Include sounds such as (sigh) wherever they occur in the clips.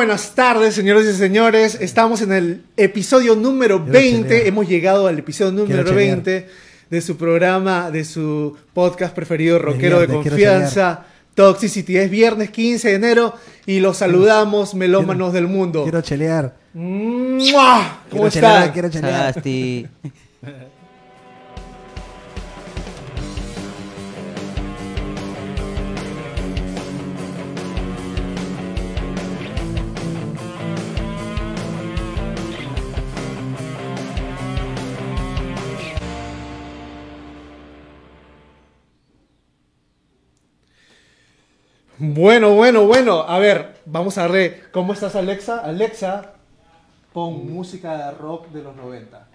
Buenas tardes, señores y señores. Estamos en el episodio número Quiero 20. chelear. Hemos llegado al episodio número Quiero chelear. 20 de su programa, de su podcast preferido, rockero de viernes, quiero confianza, Toxicity. Es viernes 15 de enero y los saludamos, melómanos del mundo. Quiero chelear. ¡Mua! ¿Cómo quiero está? chelear, quiero chelear. (laughs) Bueno, bueno, bueno. A ver, vamos a darle. ¿Cómo estás, Alexa? Alexa, pon música de rock de los 90.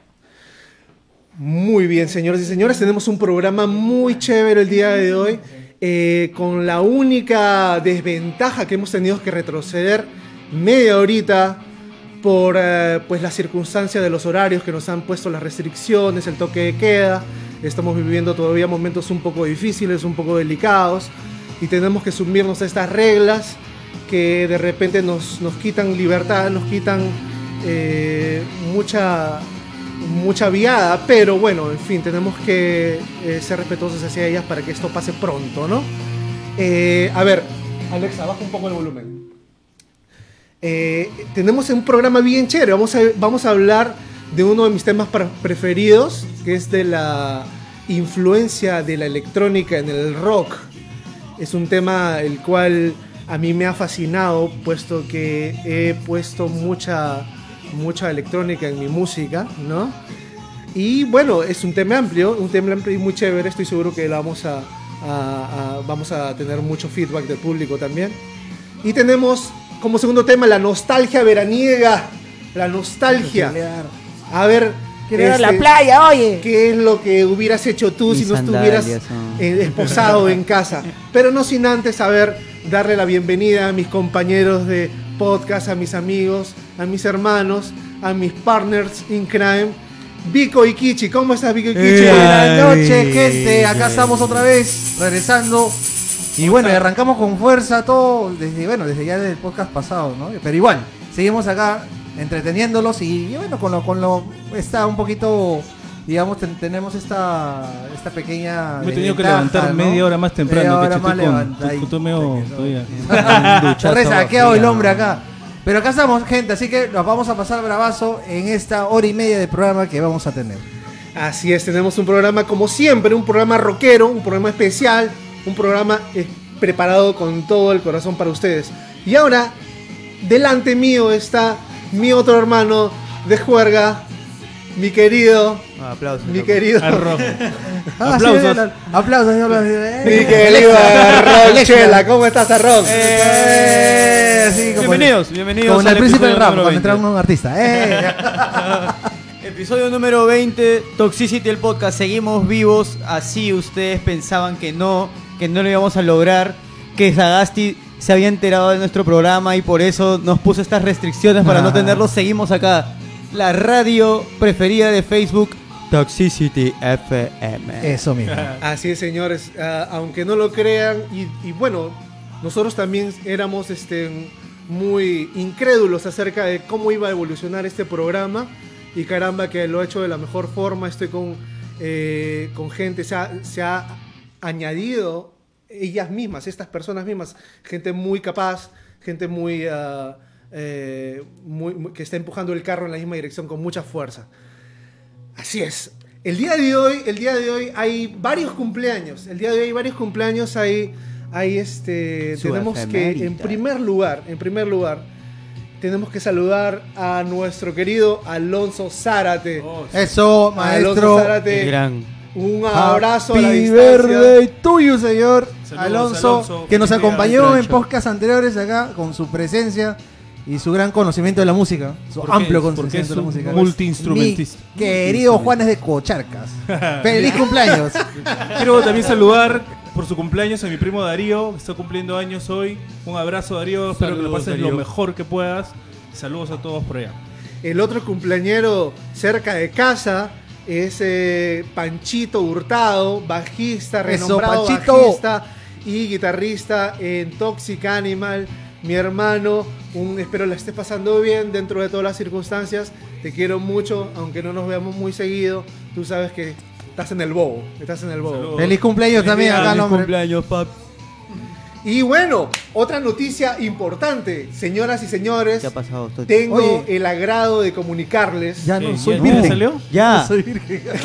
Muy bien, señores y señores. Tenemos un programa muy chévere el día de hoy. eh, con la única desventaja que hemos tenido que retroceder media horita por eh, pues las circunstancias de los horarios que nos han puesto las restricciones, el toque de queda. Estamos viviendo todavía momentos un poco difíciles, un poco delicados y tenemos que sumirnos a estas reglas que de repente nos, nos quitan libertad, nos quitan eh, mucha, mucha viada, pero bueno, en fin, tenemos que eh, ser respetuosos hacia ellas para que esto pase pronto, ¿no? Eh, a ver, Alexa, baja un poco el volumen. Tenemos un programa bien chévere. Vamos a, vamos a hablar de uno de mis temas pre- preferidos, que es de la influencia de la electrónica en el rock. Es un tema el cual a mí me ha fascinado, puesto que he puesto mucha, mucha electrónica en mi música, ¿no? Y bueno, es un tema amplio, un tema amplio y muy chévere. Estoy seguro que vamos a, a- a- vamos a tener mucho feedback del público también. Y tenemos como segundo tema la nostalgia veraniega. La nostalgia. A ver. Quiero ir a la este, playa, oye. ¿Qué es lo que hubieras hecho tú Mis si no estuvieras son. eh, esposado en casa? Pero no sin antes saber darle la bienvenida a mis compañeros de podcast, a mis amigos, a mis hermanos, a mis partners in crime. Vico y Kichi, ¿cómo estás Vico y Kichi? Eh, Buenas noches, gente. Acá estamos otra vez, regresando. Y bueno, y arrancamos con fuerza todo desde, bueno, desde ya del podcast pasado, ¿no? Pero igual, seguimos acá entreteniéndolos y, y bueno, con lo, con lo, está un poquito, digamos, ten- tenemos esta, esta pequeña Me he tenido que levantar ¿no? media hora más temprano. Media que hora estoy más que todavía. (laughs) el hombre acá. Pero acá estamos, gente, así que nos vamos a pasar bravazo en esta hora y media de programa que vamos a tener. Así es, tenemos un programa como siempre, un programa rockero, un programa especial, un programa eh, preparado con todo el corazón para ustedes. Y ahora, delante mío está mi otro hermano de juerga, mi querido, aplausos. mi querido. (laughs) Ah, Aplausos. sí, aplausos, aplausos. Eh, mi querido Rochela. ¿Cómo estás, Arroz? Eh, sí, Bienvenidos, bienvenidos. Como en el príncipe del rap, cuando 20. entra un artista. Eh. (laughs) Episodio número 20, Toxicity el podcast. Seguimos vivos, así ustedes pensaban que no, que no lo íbamos a lograr, que Sagasti se había enterado de nuestro programa y por eso nos puso estas restricciones para no tenerlo. Seguimos acá. La radio preferida de Facebook, Toxicity FM. Eso mismo. Así es, señores. Ah, aunque no lo crean, y, y bueno, nosotros también éramos este, muy incrédulos acerca de cómo iba a evolucionar este programa. Y caramba, que lo ha hecho de la mejor forma. Estoy con, eh, con gente, se ha, se ha añadido ellas mismas, estas personas mismas, gente muy capaz, gente muy, eh, muy- muy- que está empujando el carro en la misma dirección con mucha fuerza. Así es. El día de hoy, el día de hoy hay varios cumpleaños. El día de hoy hay varios cumpleaños. Hay, hay este, Su tenemos que, en primer lugar, en primer lugar, tenemos que saludar a nuestro querido Alonso Zárate. Oh, sí. Eso, Alonso maestro. Zárate, Gran. Un abrazo a la Happy distancia. birthday tuyo, señor Saludos, Alonso, Alonso. que nos acompañó en podcasts anteriores acá con su presencia y su gran conocimiento de la música, su amplio es- conocimiento es de la música. multiinstrumentista. Mi querido Juanes de Cocharcas. (laughs) Feliz cumpleaños. Quiero también saludar por su cumpleaños a mi primo Darío, que está cumpliendo años hoy. Un abrazo, Darío. Espero que lo pases lo mejor que puedas. Saludos a todos por allá. El otro cumpleañero cerca de casa es eh, Panchito Hurtado, bajista, renombrado bajista y guitarrista en Toxic Animal. mi hermano. Un, espero la estés pasando bien dentro de todas las circunstancias. Te quiero mucho, aunque no nos veamos muy seguido. Tú sabes que estás en el bobo. Estás en el bobo. Saludos. Feliz cumpleaños Feliz también día, acá, feliz hombre. cumpleaños, pap. Y bueno, otra noticia importante, señoras y señores. ¿Qué ha pasado, Tochi? Tengo Oye. el agrado de comunicarles. Ya no soy ¿Ya- virgen. ya salió? Ya. No soy virgen. (laughs)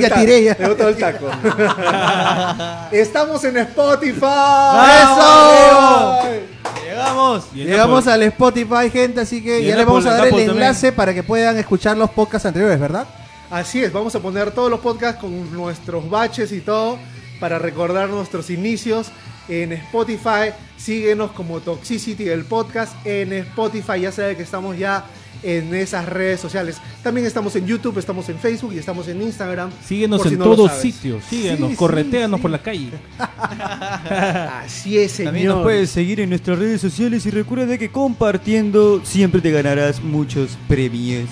Ya tiré, ya. el taco. (laughs) Estamos en Spotify. ¡Eso! Llegamos. Llegamos al Spotify, gente, así que ya les vamos a dar el también. enlace para que puedan escuchar los podcasts anteriores, ¿verdad? Así es, vamos a poner todos los podcasts con nuestros baches y todo para recordar nuestros inicios en Spotify. Síguenos como Toxicity el podcast en Spotify. Ya sabe que estamos ya en esas redes sociales. También estamos en YouTube, estamos en Facebook y estamos en Instagram. Síguenos si en no todos sitios. Síguenos, Sí, correteanos sí, por la calle. (laughs) Así es, señor. También nos puedes seguir en nuestras redes sociales y recuerda que compartiendo siempre te ganarás muchos premios.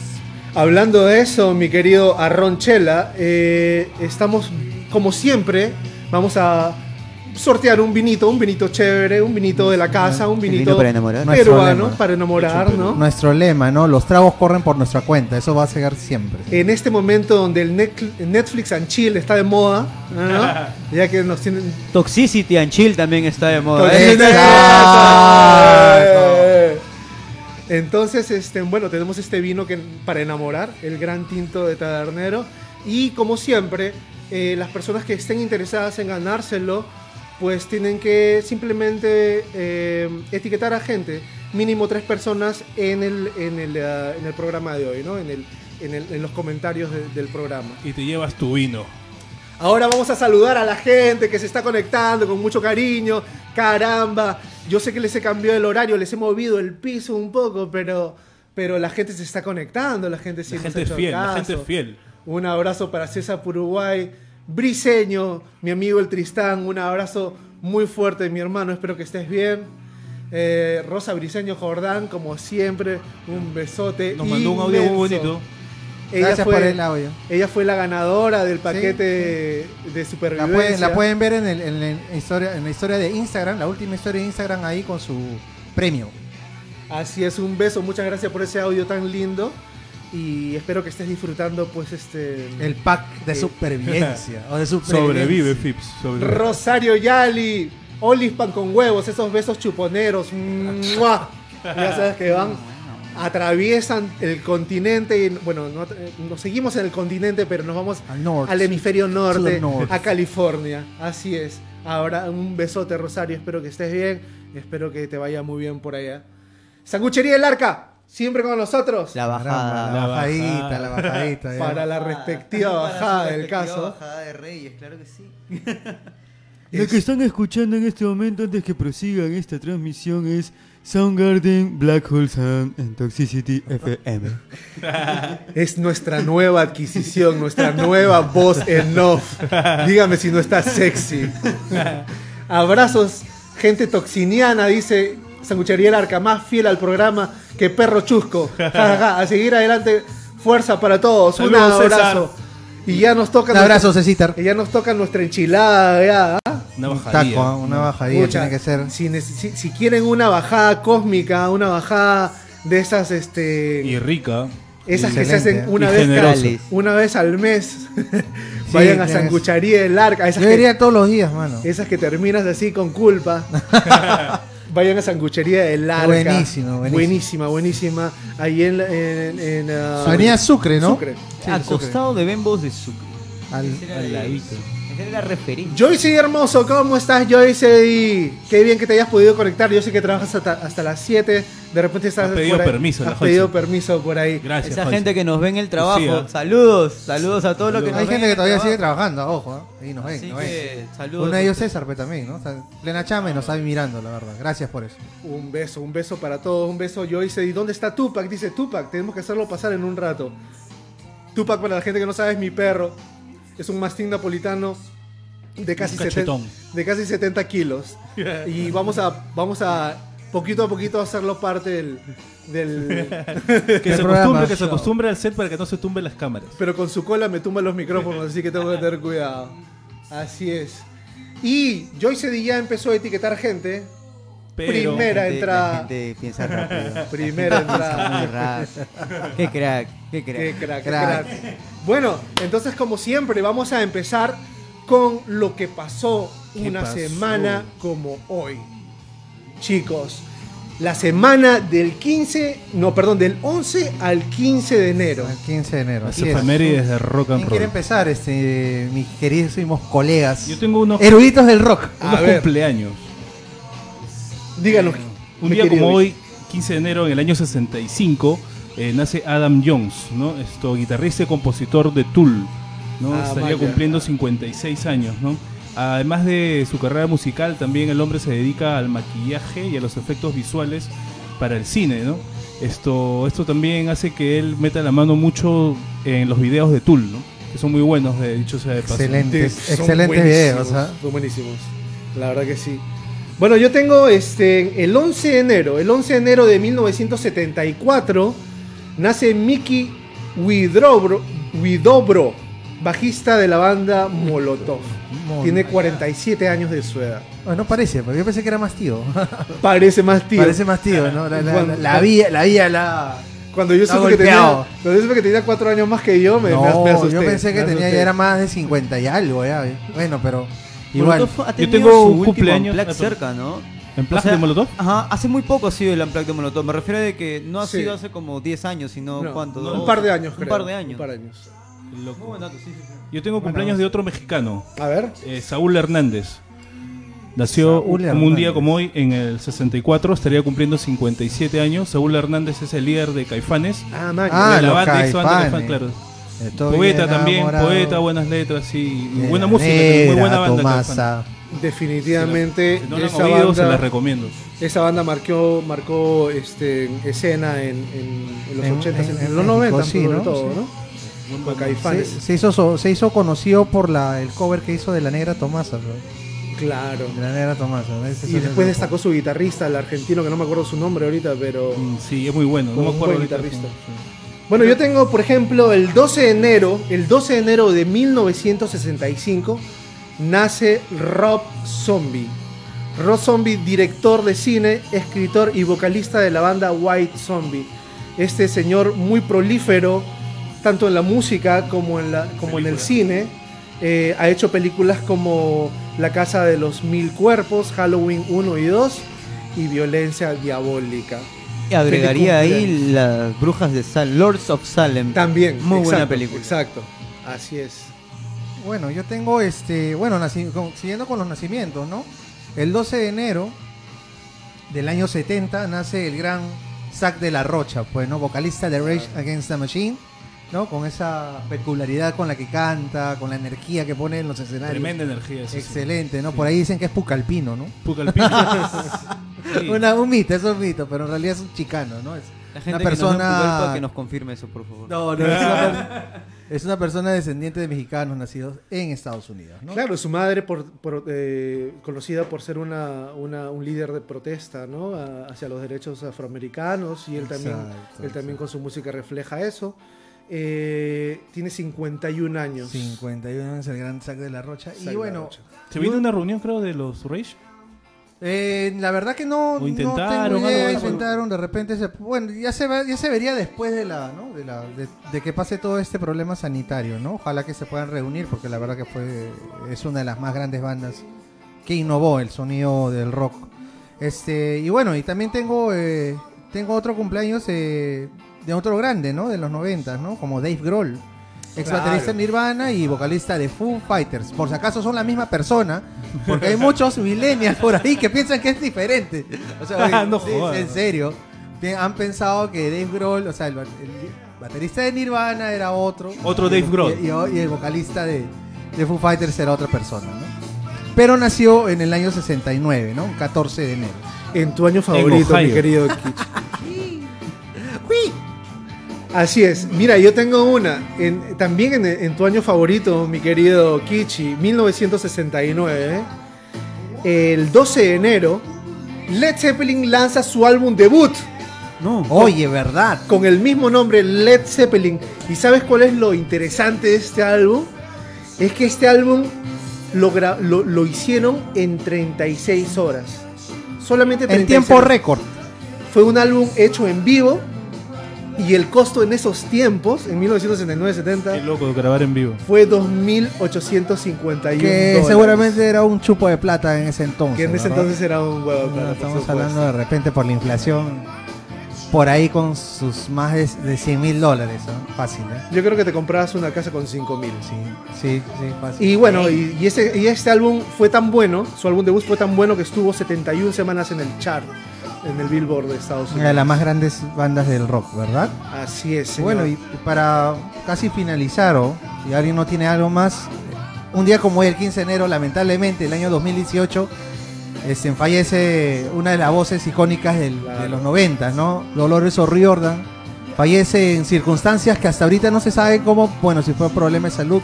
Hablando de eso, mi querido Arronchela, eh, estamos, como siempre, vamos a sortear un vinito, un vinito chévere, un vinito de la casa, un vinito para enamorar. Peruano lema. para enamorar, ¿no? Nuestro lema, ¿no? Los tragos corren por nuestra cuenta, eso va a ser siempre. En este momento donde el Netflix- and Chill está de moda, ¿no? (laughs) ya que nos tienen... Toxicity and Chill también está de moda. (laughs) Exacto. Entonces, este, bueno, tenemos este vino que, para enamorar, el gran tinto de tabernero. Y como siempre, eh, las personas que estén interesadas en ganárselo, pues tienen que simplemente eh, etiquetar a gente, mínimo tres personas en el, en el, ah, en el programa de hoy, ¿no? En, el, en, el- en los comentarios de- del programa. Y te llevas tu vino. Ahora vamos a saludar a la gente que se está conectando con mucho cariño. Caramba, yo sé que les he cambiado el horario, les he movido el piso un poco, pero, pero la gente se está conectando, la gente sí La gente es fiel, la gente es fiel. Un abrazo para César Uruguay, Briseño, mi amigo el Tristán, un abrazo muy fuerte, mi hermano, espero que estés bien. Eh, Rosa Briseño Jordán, como siempre, un besote. Nos mandó un audio muy bonito. Ella Gracias fue, por el audio. ella fue la ganadora del paquete de La supervivencia. pueden, la pueden ver en, el- en la historia, en la historia de Instagram, la última historia de Instagram ahí con su premio. Así es, un beso, muchas gracias por ese audio tan lindo y espero que estés disfrutando pues este El pack de Eh. supervivencia. (laughs) o de Sobrevive, supervivencia. Fips. Sobrevive. Rosario Yali, Olis pan con huevos, esos besos chuponeros. ¡mua! Ya sabes que van atraviesan el continente y bueno, no- nos seguimos en el continente, pero nos vamos Al norte. al hemisferio norte, north. a California. Así es. Ahora un besote, Rosario. Espero que estés bien. Espero que te vaya muy bien por allá. Sanguchería del Arca, siempre con nosotros. La Caramba, bajada. la La bajadita, la bajadita. para la respectiva Para bajada del caso. Bajada de Reyes, claro que sí. Lo que están escuchando en este momento antes que prosigan esta transmisión es Soundgarden Black Hole Sound en Toxicity FM. (laughs) Es nuestra nueva adquisición, nuestra nueva voz en off. Dígame si no está sexy. (laughs) Abrazos, gente toxiniana, dice Sanguchería el Arca, más fiel al programa que perro chusco. (laughs) Ja, ja, ja. A seguir adelante, fuerza para todos. Un abrazo. Y ya nos toca Un abrazo, nuestra- Cecitar. y ya nos toca nuestra enchilada, ya. ¿ah? Una Un bajadilla. taco, ¿ah? una bajadilla Pucha, tiene que ser. Si, neces- si- si quieren una bajada cósmica, una bajada de esas, este. Y rica. Esas que se hacen una Y vez, cada- una vez al mes. (laughs) Vayan a Sangucharía del Arca. Esas Yo que, todos los días, mano. esas que terminas así con culpa. (laughs) Vayan a Sanguchería del Arca. Buenísimo, buenísimo. Buenísima, buenísima. Ahí en. en, en, Avenida Sucre, ¿no? Sucre. Sí, Al Sucre. costado de Bembos de Sucre. Al- al la- ladito. Esa era la referencia. Joyce hermoso, ¿cómo estás Joyce? Y qué bien que te hayas podido conectar. Yo sé que trabajas hasta, hasta las 7. De repente estás Has pedido por ahí. permiso, la Has pedido Joyce. permiso por ahí. Gracias. Esa gente que nos ve en el trabajo. Sí. Saludos, saludos a todos los que nos Hay ven gente en que todavía sigue trabajando, ojo, ¿eh? Y nos ven, Así nos ven. que saludos. Uno de ellos César, pues también, ¿no? Está en plena chama y nos está mirando, la verdad. Gracias por eso. Un beso, un beso para todos, un beso Joyce. ¿Y dónde está Tupac? Dice Tupac, tenemos que hacerlo pasar en un rato. Tupac, para la gente que no sabe, es mi perro. Es un mastín napolitano de casi, Un 70, cachetón. de casi 70 kilos. (laughs) Y vamos a, vamos a, poquito a poquito, hacerlo parte del... del (laughs) Que se acostumbre, que se acostumbre al set para que no se tumben las cámaras. pero con su cola me tumba los micrófonos, así que tengo que tener cuidado. Así es. Y Joyce Di ya empezó a etiquetar gente Pero Primera gente- entrada. La gente piensa rápido. (laughs) Primera Piensa muy entrada. rápido. Qué crack, qué crack. Qué crack, qué Crack. crack. Bueno, entonces como siempre vamos a empezar con lo que pasó ¿Qué una pasó? semana como hoy. Chicos, la semana del 15, no, perdón, del 11 al 15 de enero. El 15 de enero. las así es. efemérides de rock and ¿Quién quiere roll. empezar, este, mis queridísimos colegas? Yo tengo unos, Eruditos del rock. A unos ver. cumpleaños. Díganos. Un mi día como hoy, 15 de enero en el año 65, eh, nace Adam Jones, ¿no? Esto, guitarrista y compositor de Tool, ¿no? Ah, Estaría vaya. cumpliendo 56 años, ¿no? Además de su carrera musical, también el hombre se dedica al maquillaje y a los efectos visuales para el cine, ¿no? Esto, esto también hace que él meta la mano mucho en los videos de Tool, ¿no? Que son muy buenos, de dicho sea de paso. Excelentes, excelentes videos. ¿ah? Son buenísimos. La verdad que sí. Bueno, yo tengo este el 11 de enero, el 11 de enero de 1974 nace Mickey Widobro, Widobro, bajista de la banda Molotov. Mon- Tiene 47 años de su edad. Bueno, no parece, porque yo pensé que era más tío. (laughs) Parece más tío. Parece más tío, ¿no? La, la, Cuando- la, la vía, la vía, la... Cuando yo supe que tenía, cuando yo supe que tenía 4 años más que yo, me, no, me asusté. yo pensé que tenía ya era más de 50 y algo, ya. Bueno, pero igual. Ha Yo tengo su un cumpleaños- perdón. cerca, ¿no? ¿En O sea, de Molotov? Ajá, hace muy poco ha sido el Unplugged de Molotov. Me refiero de que no ha Sí. sido hace como 10 años, sino No, ¿cuánto? no, Dos- un par de años, Un creo. par de años. Un par de años. Loco. Muy buen dato, sí, sí, sí. Yo tengo cumpleaños de otro mexicano, A ver. eh, Saúl Hernández. Nació Saúl como un día Hernández. como hoy, en el 64, estaría cumpliendo 57 años. Saúl Hernández es el líder de Caifanes. Ah, man. Ah, de la los banda, Caifanes. Claro. Estoy Poeta también, poeta, buenas letras, sí. y buena la música, muy buena banda. Tomasa. Definitivamente Si no esa, oído, se la banda, recomiendo. esa banda marcó, marcó este, escena en, en- en los En- 80 en, en- en en los 90 México, sí, ¿no? todo, Sí. ¿no? Se, se hizo, se hizo conocido por la, el cover que hizo de la Negra Tomasa, bro. Claro. De la Negra Tomasa. ¿no? Ese es Y después destacó su guitarrista, el argentino, que no me acuerdo su nombre ahorita, pero... Mm, Sí, es muy bueno. No me un buen guitarrista. Sí. Bueno, yo tengo, por ejemplo, el 12 de enero, el 12 de enero de 1965, nace Rob Zombie. Rob Zombie, director de cine, escritor y vocalista de la banda White Zombie. Este señor muy prolífero, tanto en la música como en, la, como en el cine. Eh, ha hecho películas como La Casa de los Mil Cuerpos, Halloween 1 y 2 y Violencia Diabólica. Y agregaría ahí las brujas de Salem, Lords of Salem. También. Muy buena exacto, película. Exacto. Así es. Bueno, yo tengo este, bueno, siguiendo con los nacimientos, ¿no? El 12 de enero del año 70 nace el gran Zack de la Rocha, pues, ¿no? Vocalista de Rage Against the Machine, ¿no? Con esa peculiaridad con la que canta, con la energía que pone en los escenarios. Tremenda energía. eso sí. Excelente, ¿no? Por ahí dicen que es pucalpino, ¿no? Pucalpino. (laughs) Sí. Una, un mito, es un mito, pero en realidad es un chicano, ¿no? Es La gente una persona... Que nos confirme eso, por favor. No, no, es una, (laughs) es una persona descendiente de mexicanos nacidos en Estados Unidos, ¿no? Claro, su madre por, por, eh, conocida por ser una, una- un líder de protesta, ¿no? A- hacia los derechos afroamericanos y él también, Exacto, él también con su música refleja eso. Eh, tiene 51 años. 51 años el gran Zack de la Rocha. Zack y bueno, Rocha. Se viene una reunión, creo, de los Rage. eh, la verdad que no, O no intentaron, tengo idea, intentaron, de repente se, bueno, ya se ve- ya se vería después de la, ¿no? de la de, de que pase todo este problema sanitario, ¿no? Ojalá que se puedan reunir porque la verdad que fue es una de las más grandes bandas que innovó el sonido del rock. Este, y bueno, y también tengo eh, tengo otro cumpleaños eh, de otro grande, ¿no? De los 90, ¿no? Como Dave Grohl. Ex baterista Claro. de Nirvana y vocalista de Foo Fighters. Por si acaso son la misma persona, porque hay muchos millennials por ahí que piensan que es diferente. O sea, (laughs) oye, No sí, jodas. en serio. Han pensado que Dave Grohl, o sea, el, ba- el baterista de Nirvana era otro. Otro Y- Dave Grohl. Y, y el vocalista de, de Foo Fighters era otra persona, ¿no? Pero nació en el año 69, ¿no? 14 de enero. En tu año favorito, mi querido (laughs) Kitsch. Así es. Mira, yo tengo una. En- también en, en tu año favorito, mi querido Kichi, 1969. El 12 de enero, Led Zeppelin lanza su álbum debut No. Oye, ¿verdad? con el mismo nombre, Led Zeppelin. ¿Y sabes cuál es lo interesante de este álbum? Es que este álbum lo, lo, lo hicieron en 36 horas. solamente En 36 tiempo récord. Fue un álbum hecho en vivo y el costo en esos tiempos, en 1969-70, Qué loco grabar en vivo. fue 2.851 Que dólares. seguramente era un chupo de plata en ese entonces. Que en ese ¿verdad? entonces era un huevo. No, claro, por estamos hablando de repente por la inflación. Por ahí con sus más de, de 100 mil dólares. ¿no? Fácil, ¿eh? Yo creo que te comprabas una casa con 5.000. Sí, sí, sí, fácil. Y bueno, y, y ese, y este álbum fue tan bueno, su álbum debut fue tan bueno que estuvo 71 semanas en el chart, en el Billboard de Estados Una de Unidos. las más grandes bandas del rock, ¿verdad? Así es. señor. Bueno, y para casi finalizar, o si alguien no tiene algo más, un día como hoy, el 15 de enero, lamentablemente, el año 2018, este, fallece una de las voces icónicas del- Claro. de los 90, ¿no? Dolores O'Riordan. Fallece en circunstancias que hasta ahorita no se sabe cómo, bueno, si fue problema de salud.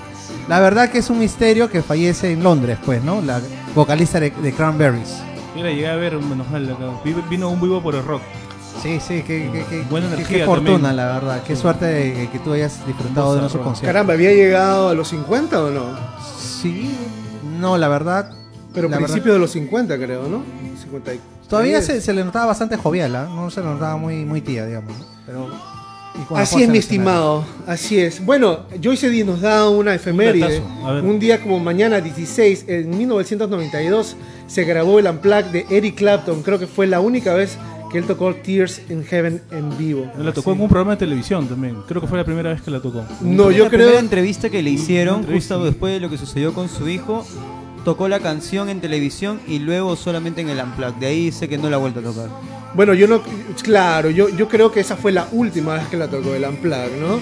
La verdad que es un misterio que fallece en Londres, pues, ¿no? La vocalista de, de Cranberries. Mira, llegué a ver, menos mal, acá. Vi- vino un vivo por el rock. Sí, sí, qué, qué- qué- Buena qué- energía qué fortuna, también. la verdad. Qué suerte de que tú hayas disfrutado de nuestro concierto. Caramba, ¿había llegado a los 50 o no? Sí, no, la verdad. Pero la principio de los 50 creo, ¿no? 50 y- Todavía se, se le notaba bastante jovial, ¿ah? no se le notaba muy, muy tía, digamos. ¿no? Pero, Así es, mi estimado. Así es. Bueno, Joyce D nos da una efeméride. ver. Un día como mañana, 16, en 1992, se grabó el Unplugged de Eric Clapton. Creo que fue la única vez que él tocó Tears in Heaven en vivo. La tocó en un programa de televisión también. Creo que fue la primera vez que la tocó. No, yo la primera creo. entrevista que le hicieron entrevista. justo después de lo que sucedió con su hijo. Tocó la canción en televisión y luego solamente en el Unplugged. De ahí sé que no la ha vuelto a tocar. Bueno, yo no. Claro, yo, yo creo que esa fue la última vez que la tocó el Unplugged, ¿no?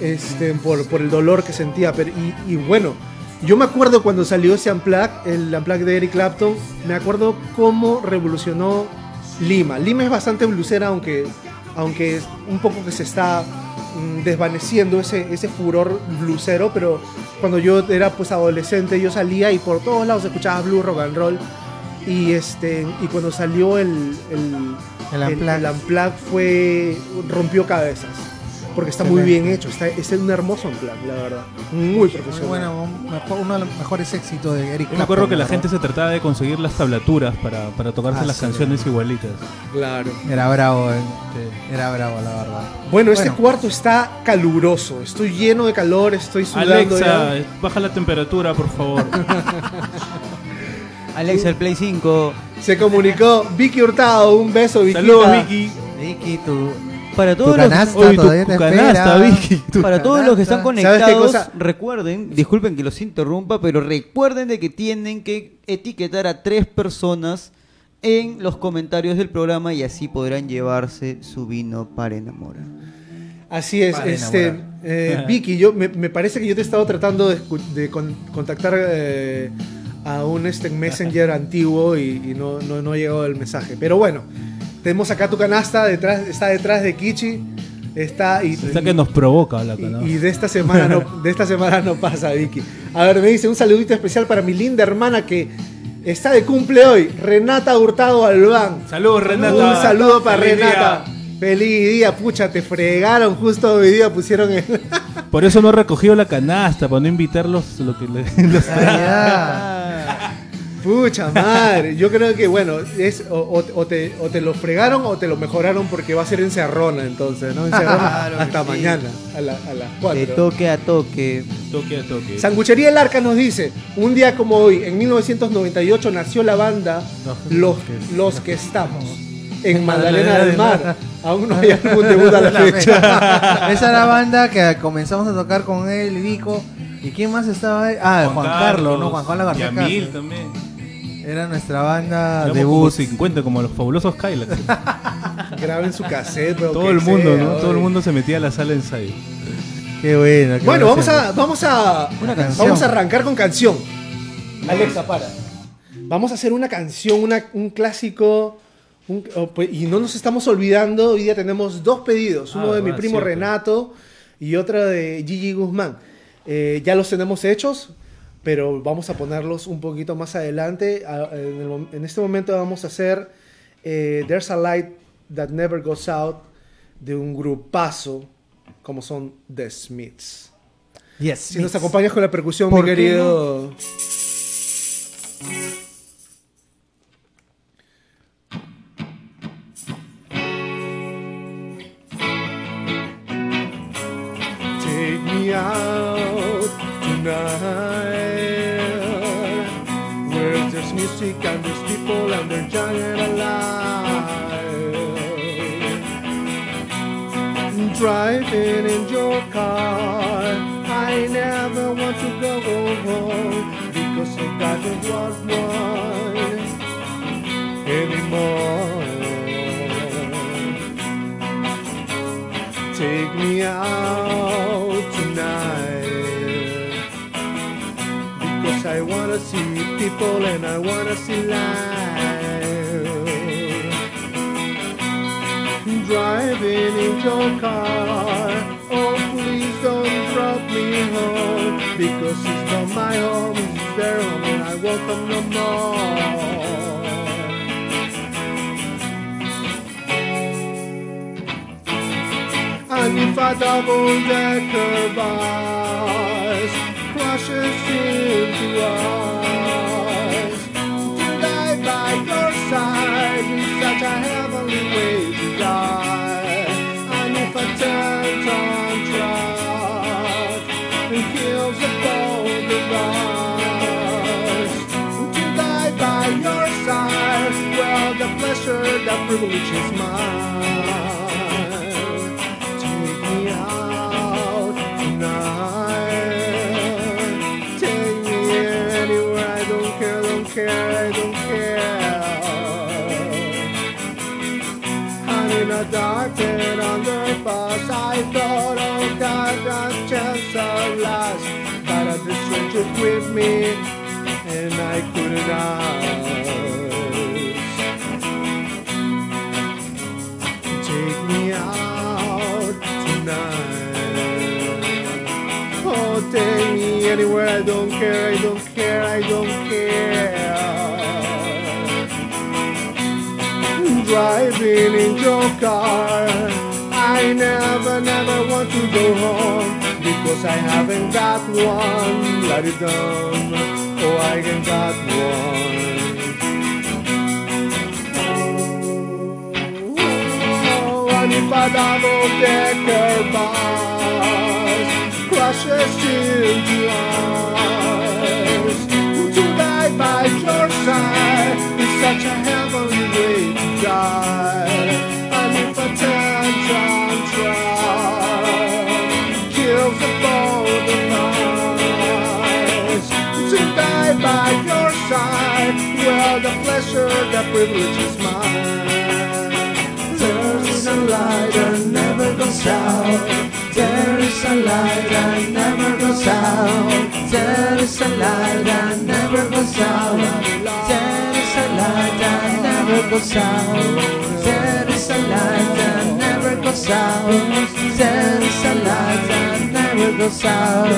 Este, por, por el dolor que sentía. Pero, y, y bueno, yo me acuerdo cuando salió ese Unplugged, el Unplugged de Eric Clapton, me acuerdo cómo revolucionó Lima. Lima es bastante blusera, aunque, aunque es un poco que se está mm, desvaneciendo ese, ese furor blusero, pero cuando yo era pues adolescente yo salía y por todos lados escuchaba blues, rock and roll. Y, este, y cuando salió el, el, El el- Unplugged. el Unplugged fue, rompió cabezas. Porque está muy bien hecho, está, es un hermoso Unplugged, la verdad. Muy profesional. Muy bueno, mejor- uno de los mejores éxitos de Eric Yo me acuerdo Clapton, que la gente se trataba de conseguir las tablaturas para, para tocarse Ah, las sí. canciones igualitas. Claro. Era bravo, eh. era bravo, la verdad. Bueno, este cuarto está caluroso. Estoy lleno de calor, estoy sudando Alexa, ya. baja la temperatura, por favor. (laughs) Alexa, el Play 5. Se comunicó Vicky Hurtado, un beso, Vicky. Saludos, Vicky. Vicky, tu, Para todos los, canasta Uy, tu- todavía tu te canasta, espera. Vicky, tu para todos los que están canasta. ¿Sabes qué conectados, recuerden, disculpen que los interrumpa, pero recuerden de que tienen que etiquetar a tres personas en los comentarios del programa y así podrán llevarse su vino para enamorar. Así es, Para este, eh, Vicky, yo me, me parece que yo te he estado tratando de, escu- de con- contactar eh, a un este, messenger antiguo y, y no, no, no ha llegado el mensaje. Pero bueno, tenemos acá tu canasta, detrás, está detrás de Kichi, está y, Está que nos provoca la y, canasta. y de esta semana no, (laughs) de esta semana no pasa, Vicky. A ver, me dice un saludito especial para mi linda hermana que está de cumple hoy, Renata Hurtado Albán. Saludos, Renata. Un saludo para Feliz Renata. día. Feliz día, pucha, te fregaron justo hoy día, pusieron el... Por eso no he recogido la canasta, para no invitarlos lo que le- (laughs) los- Ah, Pucha madre, yo creo que bueno, es o, o- o te, o te lo fregaron o te lo mejoraron porque va a ser encerrona entonces, ¿no? Encerrona (laughs) Claro hasta sí. mañana, a, la- a las De 4. toque a toque. toque a toque. Sanguchería El Arca nos dice, un día como hoy, en 1998 nació la banda Los, los que estamos en Magdalena del Mar. Aún no hay algún debut a (laughs) la fecha. Esa era la banda que comenzamos a tocar con él, Vico. ¿Y quién más estaba ahí? Ah, Juan, Carlos, ¿no? Juan Carlos García Yamil también. Era nuestra banda Éramos debut. como 50, como los fabulosos Kylax. (laughs) Graben su cassette, Todo el mundo, sea, ¿no? Todo el mundo se metía a la sala de ensayo. Qué bueno. qué Bueno, vamos a, vamos a, Una canción. vamos a arrancar con canción. Alexa, para. Vamos a hacer una canción, una- un clásico. un- oh, pues, y no nos estamos olvidando, hoy día tenemos dos pedidos, uno Ah, de mi primo cierto. Renato y otra de Gigi Guzmán. Eh, ya los tenemos hechos, pero vamos a ponerlos un poquito más adelante. En, este momento vamos a hacer eh, There's a Light That Never Goes Out de un grupazo como son The Smiths. Yes, si nos acompañas con la percusión, mi querido. Take. Driving in your car, I never want to go home because I got the one one anymore. Take me out tonight because I wanna see people and I wanna see life. Driving in your car, oh please don't drop me home because it's not my home, it's their home and I won't come no more. And if a double-decker bus crashes into us, the privilege is mine. Take me out tonight. Take me anywhere. I don't care, don't care, I don't care. And in a dark and underpass, I thought, oh God, that chance at last. But I just with me, and I couldn't anywhere. I don't care. I don't care. I don't care. Driving in your car. I never, never want to go home because I haven't got one. Let it down. Oh, I ain't got one. Oh, and if a double-decker bus crashes into us, to die by your side is such a heavenly way to die. And if a ten-ton truck kills the both of us, to die by your side, well, the pleasure, the privilege is mine. There is a light that never goes out. Is a light that never goes out. There is a light that never goes out. There is a light that never goes out. There is a light that never goes out. There is a light that never goes out.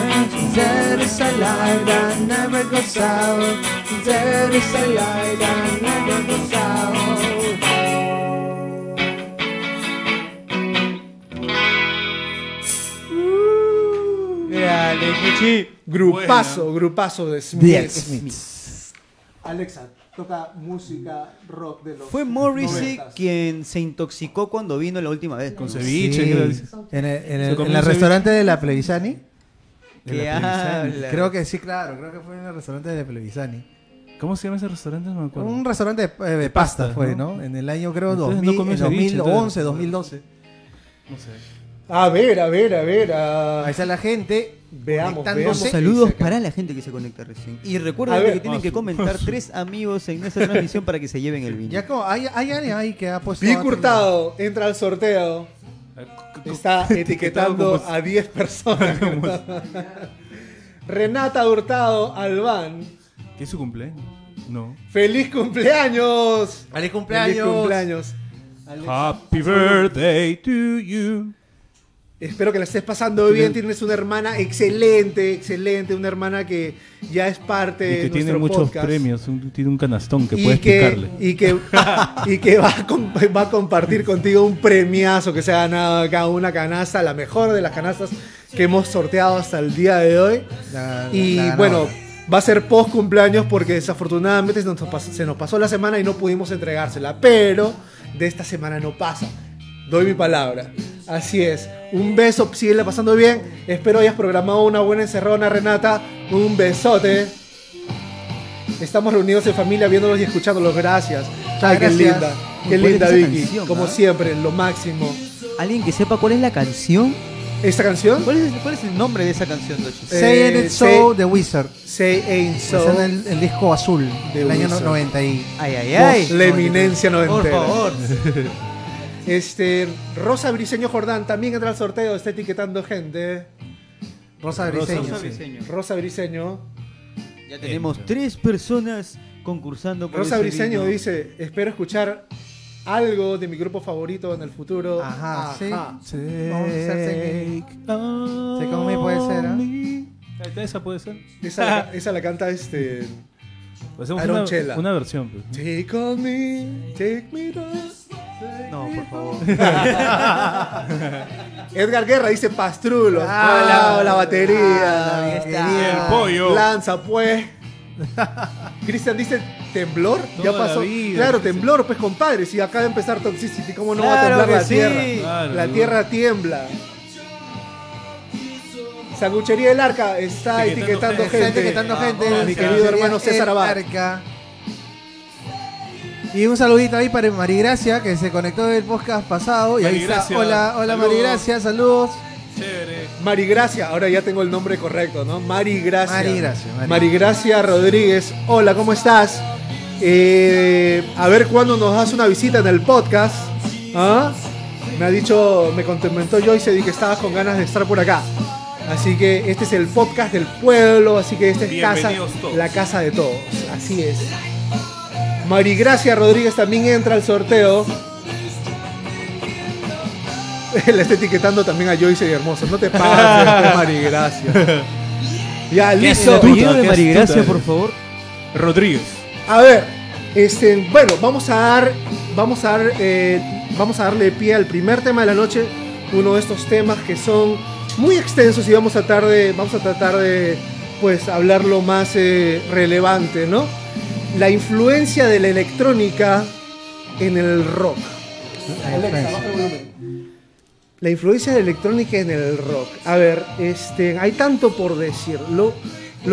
There is a light that never goes out. There is a light that never goes out. Grande, Cuchi. Grupazo, grupazo de The Smiths. Smiths. Alexa, toca música rock de los Fue Morrissey 90s. quien se intoxicó cuando vino la última vez. Con ceviche. En el, en en restaurante de la Plevisani. De ¿Qué la Plevisani. Creo que sí, claro. Creo que fue en el restaurante de Plevisani. ¿Cómo se llama ese restaurante? No me acuerdo. Un restaurante de, eh, de pasta, pasta, fue, ¿no? ¿no? En el año, creo, Entonces 2000, no comió en ceviche, 2011, entonces. 2012. No sé. A ver, a ver, a ver. a- Ahí está la gente. Veamos. Saludos para la gente que se conecta recién. Y recuerden que tienen que comentar (laughs) tres amigos en esta transmisión para que se lleven el vino. Ya como, hay, hay alguien ahí que ha puesto. Vic Hurtado entra al sorteo. Está (laughs) etiquetando ¿Cómo a 10 personas. (laughs) Renata Hurtado Albán. ¿Qué es su cumpleaños? No. ¡Feliz cumpleaños! ¡Feliz cumpleaños! ¡Feliz cumpleaños! Happy birthday to you. Espero que la estés pasando bien. Tienes una hermana excelente, excelente. Una hermana que ya es parte Y de que tiene nuestro muchos podcast. premios. un- tiene un canastón que y puedes que, picarle. y que, (laughs) y que va, a, va a compartir contigo un premiazo que se ha ganado acá, una canasta, la mejor de las canastas que hemos sorteado hasta el día de hoy. La- Y la bueno, va a ser post cumpleaños porque desafortunadamente se nos, pas- se nos pasó la semana y no pudimos entregársela. Pero de esta semana no pasa. Doy mi palabra. Así es. Un beso, síguela pasando bien. Espero hayas programado una buena encerrona, Renata. Un besote. Estamos reunidos en familia viéndolos y escuchándolos. Gracias. Ay, qué gracias. linda. Qué ¿Cuál es linda, Vicky. canción, Como siempre, lo máximo. ¿Alguien que sepa cuál es la canción? ¿Esta canción? ¿Cuál es, cuál es el nombre de esa canción, Dochi? Eh, Say It So, The Wizard. Say Ain't So. en el, el disco azul del año Wizard. 90 y... Ay, ay, ay. La eminencia Por noventera. favor. (laughs) Este, Rosa Briseño Jordán también entra al sorteo, está etiquetando gente. Rosa Briseño. Rosa sí. Briseño. Rosa Briseño. Ya tenemos tres personas concursando por Rosa ese Briseño vino. dice, espero escuchar algo de mi grupo favorito en el futuro. Ajá, sí. Ajá. Vamos a hacer Take on Take on me puede ser, me. Esa puede ser. Esa, la, esa la canta este... Hacemos Aaron una, Chela. una versión. pues. Take on me, take me down. No, por favor. (laughs) Edgar Guerra dice pastrulos. Ah, Ah, la batería. ah, la batería. El pollo. Lanza, pues. (laughs) Cristian dice temblor. ya Toda pasó. vida, claro, temblor, pues compadre. Si acaba de empezar Toxicity, ¿cómo no va a temblar que la sí. tierra? Claro, la tierra tiembla. Sanguchería del Arca está etiquetando, Etiquetando Está gente. etiquetando gente. Mi querido hermano César el Abad. Y un saludito ahí para Marigracia, que se conectó del podcast pasado. Y ahí está. Hola, hola saludos. Marigracia, saludos. Chévere. Marigracia, ahora ya tengo el nombre correcto, ¿no? Marigracia. Marigracia, Mari. Marigracia Rodríguez. Hola, ¿cómo estás? Eh, a ver cuándo nos das una visita en el podcast. ¿Ah? Me ha dicho, me comentó Joyce y que estabas con ganas de estar por acá. Así que este es el podcast del pueblo, así que esta es casa, todos. la casa de todos. Así es. Marigracia Rodríguez también entra al sorteo. (laughs) Le está etiquetando también a Joyce y Hermoso. No te pases, (laughs) Marigracia. Ya, ¿El listo. apellido Qué de Marigracia, por favor? Rodríguez. A ver, este, bueno, vamos a dar, vamos a dar, eh, vamos a darle pie al primer tema de la noche, uno de estos temas que son muy extensos y vamos a tratar de, vamos a tratar de, pues, hablar lo más eh, relevante, ¿no? La influencia de la electrónica en el rock. La influencia de la electrónica en el rock. A ver, este, hay tanto por decir. Lo,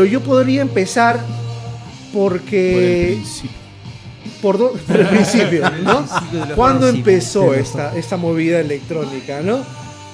yo podría empezar Por el porque principio. por, do- por el principio, (laughs) ¿no? ¿Cuándo empezó esta, esta movida electrónica, no?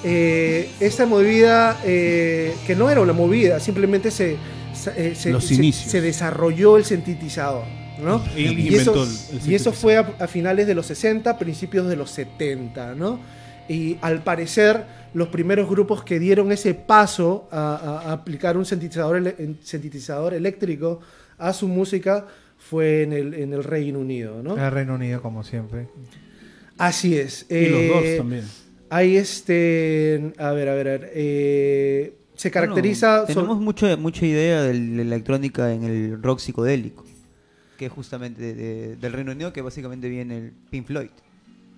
Eh, esta movida eh, que no era una movida, simplemente se, se, eh, se- Los se- inicios. se desarrolló el sintetizador, ¿no? Él Y eso, inventó el- el y eso sintetizador. fue a, a finales de los 60, principios de los 70, ¿no? Y al parecer, los primeros grupos que dieron ese paso a, aplicar un sintetizador, ele- en- sintetizador eléctrico a su música fue en el, en el Reino Unido, ¿no? El Reino Unido, como siempre. Así es. Y los dos Eh, también. Hay este. A ver, a ver, a ver. eh, se caracteriza. Bueno, tenemos mucha, mucha idea de la electrónica en el rock psicodélico, que es justamente de- de- del Reino Unido, que básicamente viene el Pink Floyd.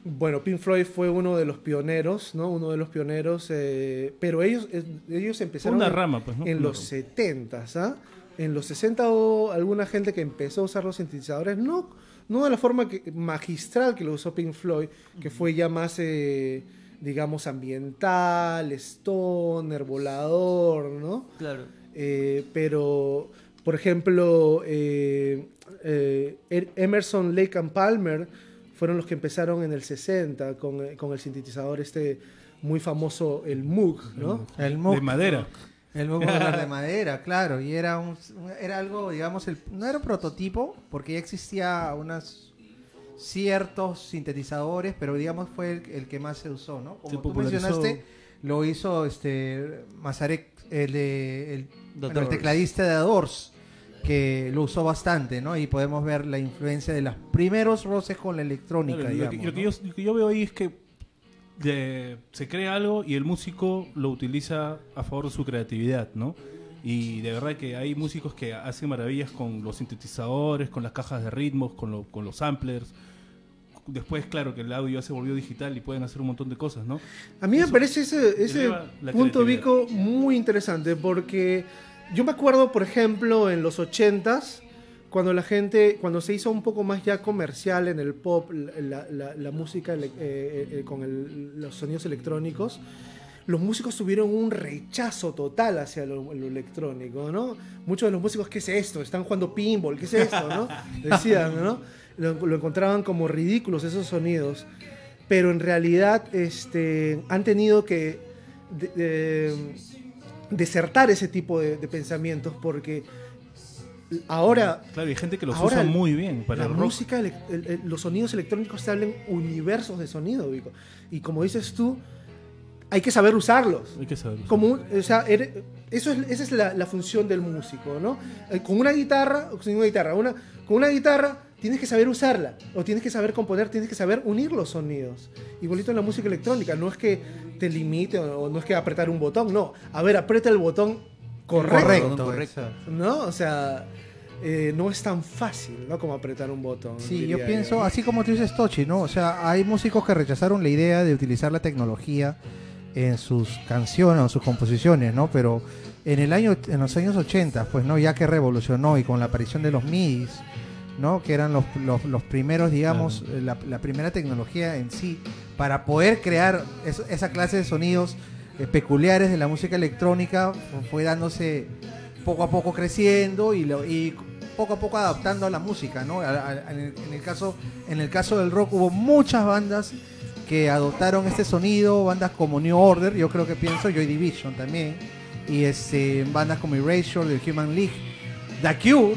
Bueno, Pink Floyd fue uno de los pioneros, ¿no? Uno de los pioneros. eh, pero ellos, eh, ellos empezaron. una en- rama, pues, ¿no? en los rama. 70, ¿ah? En los 60 hubo alguna gente que empezó a usar los sintetizadores, no, no de la forma que- magistral que lo usó Pink Floyd, que fue ya más, eh, digamos, ambiental, stoner, volador, ¿no? Claro. Eh, pero, por ejemplo, eh, Er- Emerson, Lake and Palmer fueron los que empezaron en el 60 con, eh, con el sintetizador este muy famoso, el Moog, ¿no? El De Moog. madera. El Moog de (laughs) madera, claro. Y era, un, era algo, digamos, el, no era un prototipo, porque ya existía unos ciertos sintetizadores, pero digamos fue el, el que más se usó, ¿no? Como Se tú mencionaste, lo hizo este Mazarek, el, de- el, bueno, tecladista de The Doors, que lo usó bastante, ¿no? Y podemos ver la influencia de los primeros roces con la electrónica, Claro, lo, que, digamos, lo que ¿no? yo, lo que yo veo ahí es que de- se crea algo y el músico lo utiliza a favor de su creatividad, ¿no? Y de verdad que hay músicos que hacen maravillas con los sintetizadores, con las cajas de ritmos, con, lo- con los samplers. Después, claro, que el audio ya se volvió digital y pueden hacer un montón de cosas, ¿no? A mí me Eso parece ese, ese punto. Vico muy interesante porque yo me acuerdo, por ejemplo, en los 80s, cuando la gente, cuando se hizo un poco más ya comercial en el pop, la, la- la música ele- eh, eh, con el- los sonidos electrónicos, los músicos tuvieron un rechazo total hacia lo, lo electrónico, ¿no? Muchos de los músicos, ¿qué es esto? Están jugando pinball, ¿qué es esto? ¿no? (laughs) Decían, ¿no? Lo, lo encontraban como ridículos esos sonidos. Pero en realidad este, han tenido que de- de- desertar ese tipo de, de pensamientos porque ahora Claro, y hay gente que los Ahora usa muy bien para la el rock. música, ele- el- el- los sonidos electrónicos se hablan universos de sonido, Vico. Y como dices tú, hay que saber usarlos. Hay que saberlo. Como un- o sea, ere- eso es, esa es la, la función del músico, ¿no? Eh, Con una guitarra, sin una guitarra, una, con una guitarra tienes que saber usarla, o tienes que saber componer, tienes que saber unir los sonidos. Igualito en la música electrónica, no es que te limite o, no es que apretar un botón, no. A ver, aprieta el botón correcto. Correcto. Correcto. ¿no? O sea, eh, no es tan fácil, ¿no? Como apretar un botón. Sí, yo pienso, así como tú dices, Tochi, ¿no? O sea, hay músicos que rechazaron la idea de utilizar la tecnología en sus canciones o sus composiciones, ¿no? Pero en el año, en los años 80, pues, ¿no? Ya que revolucionó y con la aparición de los MIDIs, ¿no? Que eran los, los, los primeros, digamos, eh, la, la primera tecnología en sí para poder crear es- esa clase de sonidos eh, peculiares de la música electrónica, fu- fue dándose poco a poco creciendo y, lo- y poco a poco adaptando a la música, ¿no? A- a- en, el, en el caso, en el caso del rock hubo muchas bandas que adoptaron este sonido, bandas como New Order, yo creo que pienso, Joy Division también, y este, bandas como Erasure, The Human League, The Cure,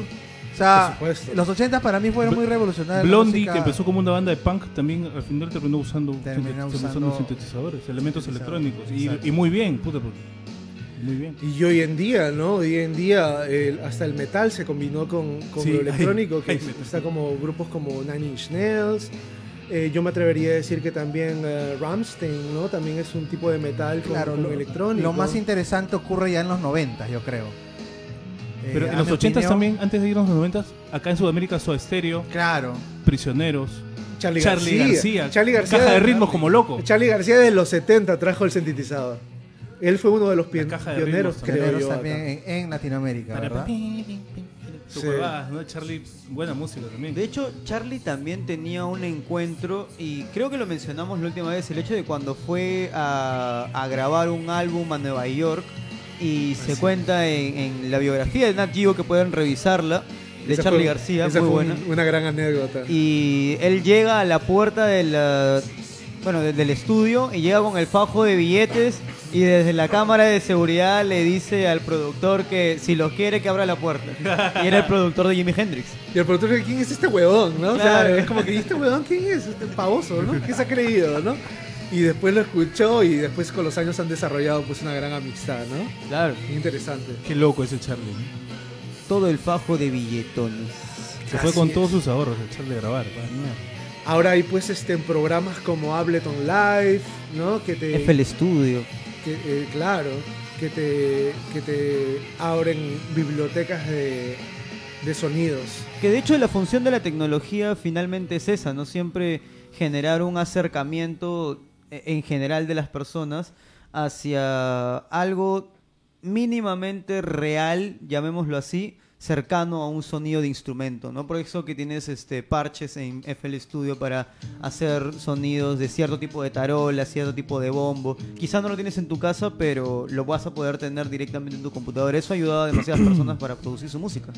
o sea, los 80 para mí fueron muy revolucionarios. Blondie, música- que empezó como una banda de punk, también al final terminó usando, Terminó sintet- usando sintetizadores, elementos sintetizadores, electrónicos. Y, muy bien, puta, porque- muy bien. Y hoy en día, ¿no? Hoy en día el- hasta el metal se combinó con, con Sí, lo hay- electrónico, que hay está como grupos como Nine Inch Nails. Eh, yo me atrevería a decir que también eh, Rammstein, ¿no? También es un tipo de metal con, Claro, con lo, electrónico. lo más interesante ocurre ya en los 90, yo creo. Eh, Pero en los mi 80 opinión- también, antes de ir a los 90 acá en Sudamérica, Soda Stereo, Claro. Prisioneros, Charlie, Charlie García, Charlie García Caja de ritmos como loco. Charlie García de los 70 trajo el sintetizador. Él fue uno de los pioneros, ritmos creo Pioneros yo. también en, en Latinoamérica, Sí. huevadas, ¿no? Charlie, buena música también. De hecho, Charlie también tenía un encuentro y creo que lo mencionamos la última vez, el hecho de cuando fue a, a grabar un álbum a Nueva York y se cuenta en, en la biografía de Nat Geo que pueden revisarla, de Esa Charlie fue- García, esa muy fue un- buena. una gran anécdota. Y él llega a la puerta del, eh, bueno, de- del estudio y llega con el fajo de billetes y desde la cámara de seguridad le dice al productor que si los quiere que abra la puerta. (laughs) Y era el productor de Jimi Hendrix. Y el productor, ¿quién es este huevón? ¿no? O sea, Claro. es como que, ¿y este huevón quién es? Este pavoso, ¿no? ¿Qué se ha creído, no? Y después lo escuchó y después con los años han desarrollado pues una gran amistad, ¿no? Claro. Interesante. Qué loco ese Charlie. Todo el fajo de billetones. Se fue con es. todos sus ahorros el Charlie a grabar. pa. Ahora hay pues este, en programas como Ableton Live, ¿no? Que te... FL Studio. que, eh, claro, que te, que te abren bibliotecas de, de sonidos. Que de hecho la función de la tecnología finalmente es esa, ¿no? Siempre generar un acercamiento en general de las personas hacia algo mínimamente real, llamémoslo así, cercano a un sonido de instrumento, ¿no? Por eso que tienes este parches en FL Studio para hacer sonidos de cierto tipo de tarola, cierto tipo de bombo. Quizás no lo tienes en tu casa, pero lo vas a poder tener directamente en tu computadora. Eso ha ayudado a demasiadas personas para producir su música.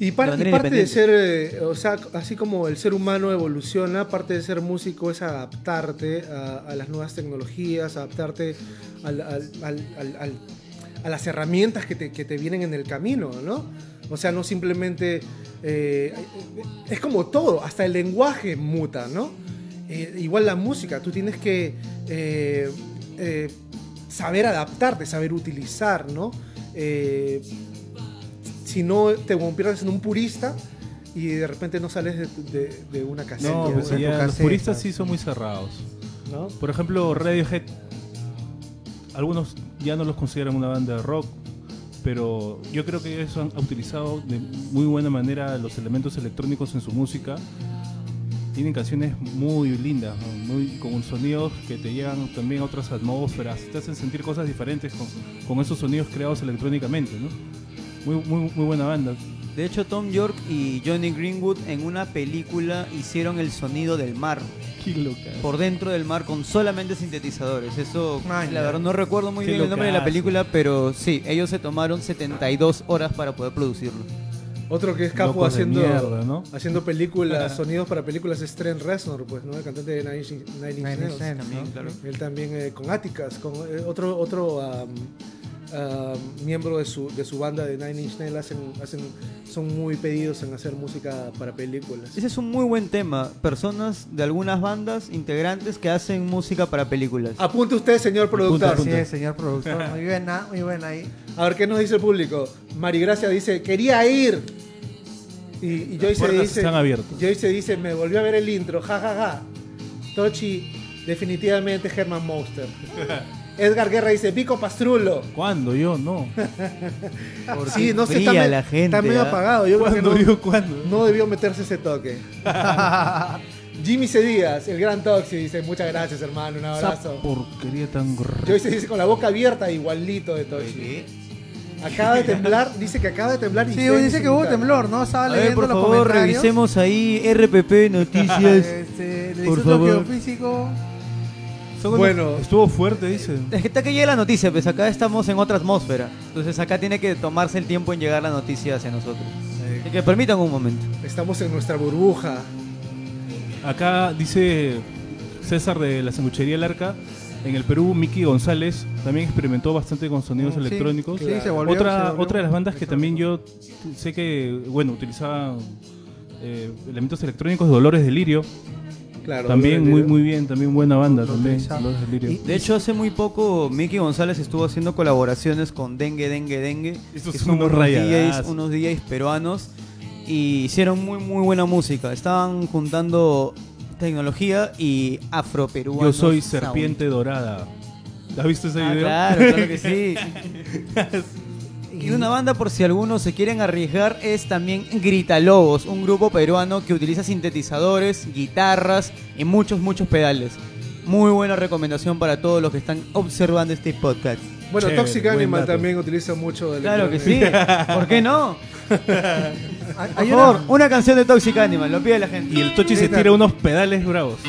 Y, par- De y manera parte de ser, eh, o sea, así como el ser humano evoluciona, parte de ser músico es adaptarte a, a las nuevas tecnologías, adaptarte al- a las herramientas que te, que te vienen en el camino, ¿no? O sea, no simplemente... eh, es como todo, hasta el lenguaje muta, ¿no? Eh, igual la música, tú tienes que saber adaptarte, saber utilizar, ¿no? Si no te conviertes en un purista y de repente no sales de, de- de una caseta. No, pues ya, los puristas sí. son muy cerrados. ¿no? Por ejemplo, Radiohead, algunos ya no los consideran una banda de rock, pero yo creo que ellos han utilizado de muy buena manera los elementos electrónicos en su música. Tienen canciones muy lindas, muy, con sonidos que te llevan también a otras atmósferas, te hacen sentir cosas diferentes con, con esos sonidos creados electrónicamente. ¿no? Muy, muy, muy buena banda. De hecho, Tom York y Johnny Greenwood en una película hicieron el sonido del mar. Qué loca. Por dentro del mar con solamente sintetizadores. Eso, Ay, la verdad, no recuerdo muy bien el nombre de la película, pero sí, ellos se tomaron 72 horas para poder producirlo. Otro que es capo Locos haciendo, mierda, ¿no? haciendo películas, sonidos para películas es Trent Reznor, pues, ¿no? El cantante de Nine Inch, Nails. También, ¿no? claro. Él también eh, con Atticus, con eh, otro, otro am, am, miembro de su, de su banda de Nine Inch Nails, hacen, hacen, son muy pedidos en hacer música para películas. Ese es un muy buen tema. Personas de algunas bandas, integrantes que hacen música para películas. Apunte usted, señor productor. Es, señor productor. Muy buena, muy buena ahí. A ver, ¿qué nos dice el público? Marigracia dice, quería ir. Y, y Joyce dice, están abiertas. Joyce dice, me volvió a ver el intro, ja, ja, ja. Tochi, definitivamente Herman Monster. (laughs) Edgar Guerra dice, Pico Pastrulo. ¿Cuándo? Yo no. (laughs) Porque Sí, no sé, está, me- la gente. está medio ¿ah? apagado. Yo creo que ¿Cuándo? no, Yo cuándo. no debió meterse ese toque. (laughs) Jimmy C. Díaz, el gran Toxi, dice, muchas gracias hermano, un Esa abrazo. porquería tan grr- Joyce dice con la boca abierta, igualito de Tochi. Acaba de (laughs) temblar, dice que acaba de temblar y Sí, se dice que hubo temblor, ¿no? Estaba A ver, leyendo por los favor, comentarios. revisemos ahí RPP Noticias. Este, Por favor. Geofísico. Son Bueno. Estuvo fuerte, dice. Es que está que llega la noticia, pues acá estamos en otra atmósfera. Entonces acá tiene que tomarse el tiempo en llegar la noticia hacia nosotros. Así que permitan un momento. Estamos en nuestra burbuja. Acá dice César de la sanguchería El Arca. En el Perú, Miki González también experimentó bastante con sonidos Mm, sí. electrónicos. Sí, se volvió- se otra, volvió otra de las bandas que también yo sé que, bueno, utilizaban eh, elementos electrónicos, Dolores Delirio. Claro. también muy muy bien, también buena banda, también. Y- De hecho, hace muy poco Mickey González estuvo haciendo colaboraciones con Dengue, Dengue, Dengue. Estos que son unos DJs, unos DJs peruanos. Y hicieron muy, muy buena música. Estaban juntando tecnología y afroperuanos. Yo soy sound. serpiente dorada. ¿Has visto ese Ah, video? claro, claro que sí. (laughs) Y una banda, por si algunos se quieren arriesgar, es también Gritalobos, un grupo peruano que utiliza sintetizadores, guitarras y muchos, muchos pedales. Muy buena recomendación para todos los que están observando este podcast. Bueno, Chévere, Toxic Animal también utiliza mucho de Claro que sí. ¿Por qué no? Hay, (laughs) Por favor, una, una canción de Toxic Animal, lo pide la gente. Y el Tochi se tira unos pedales bravos.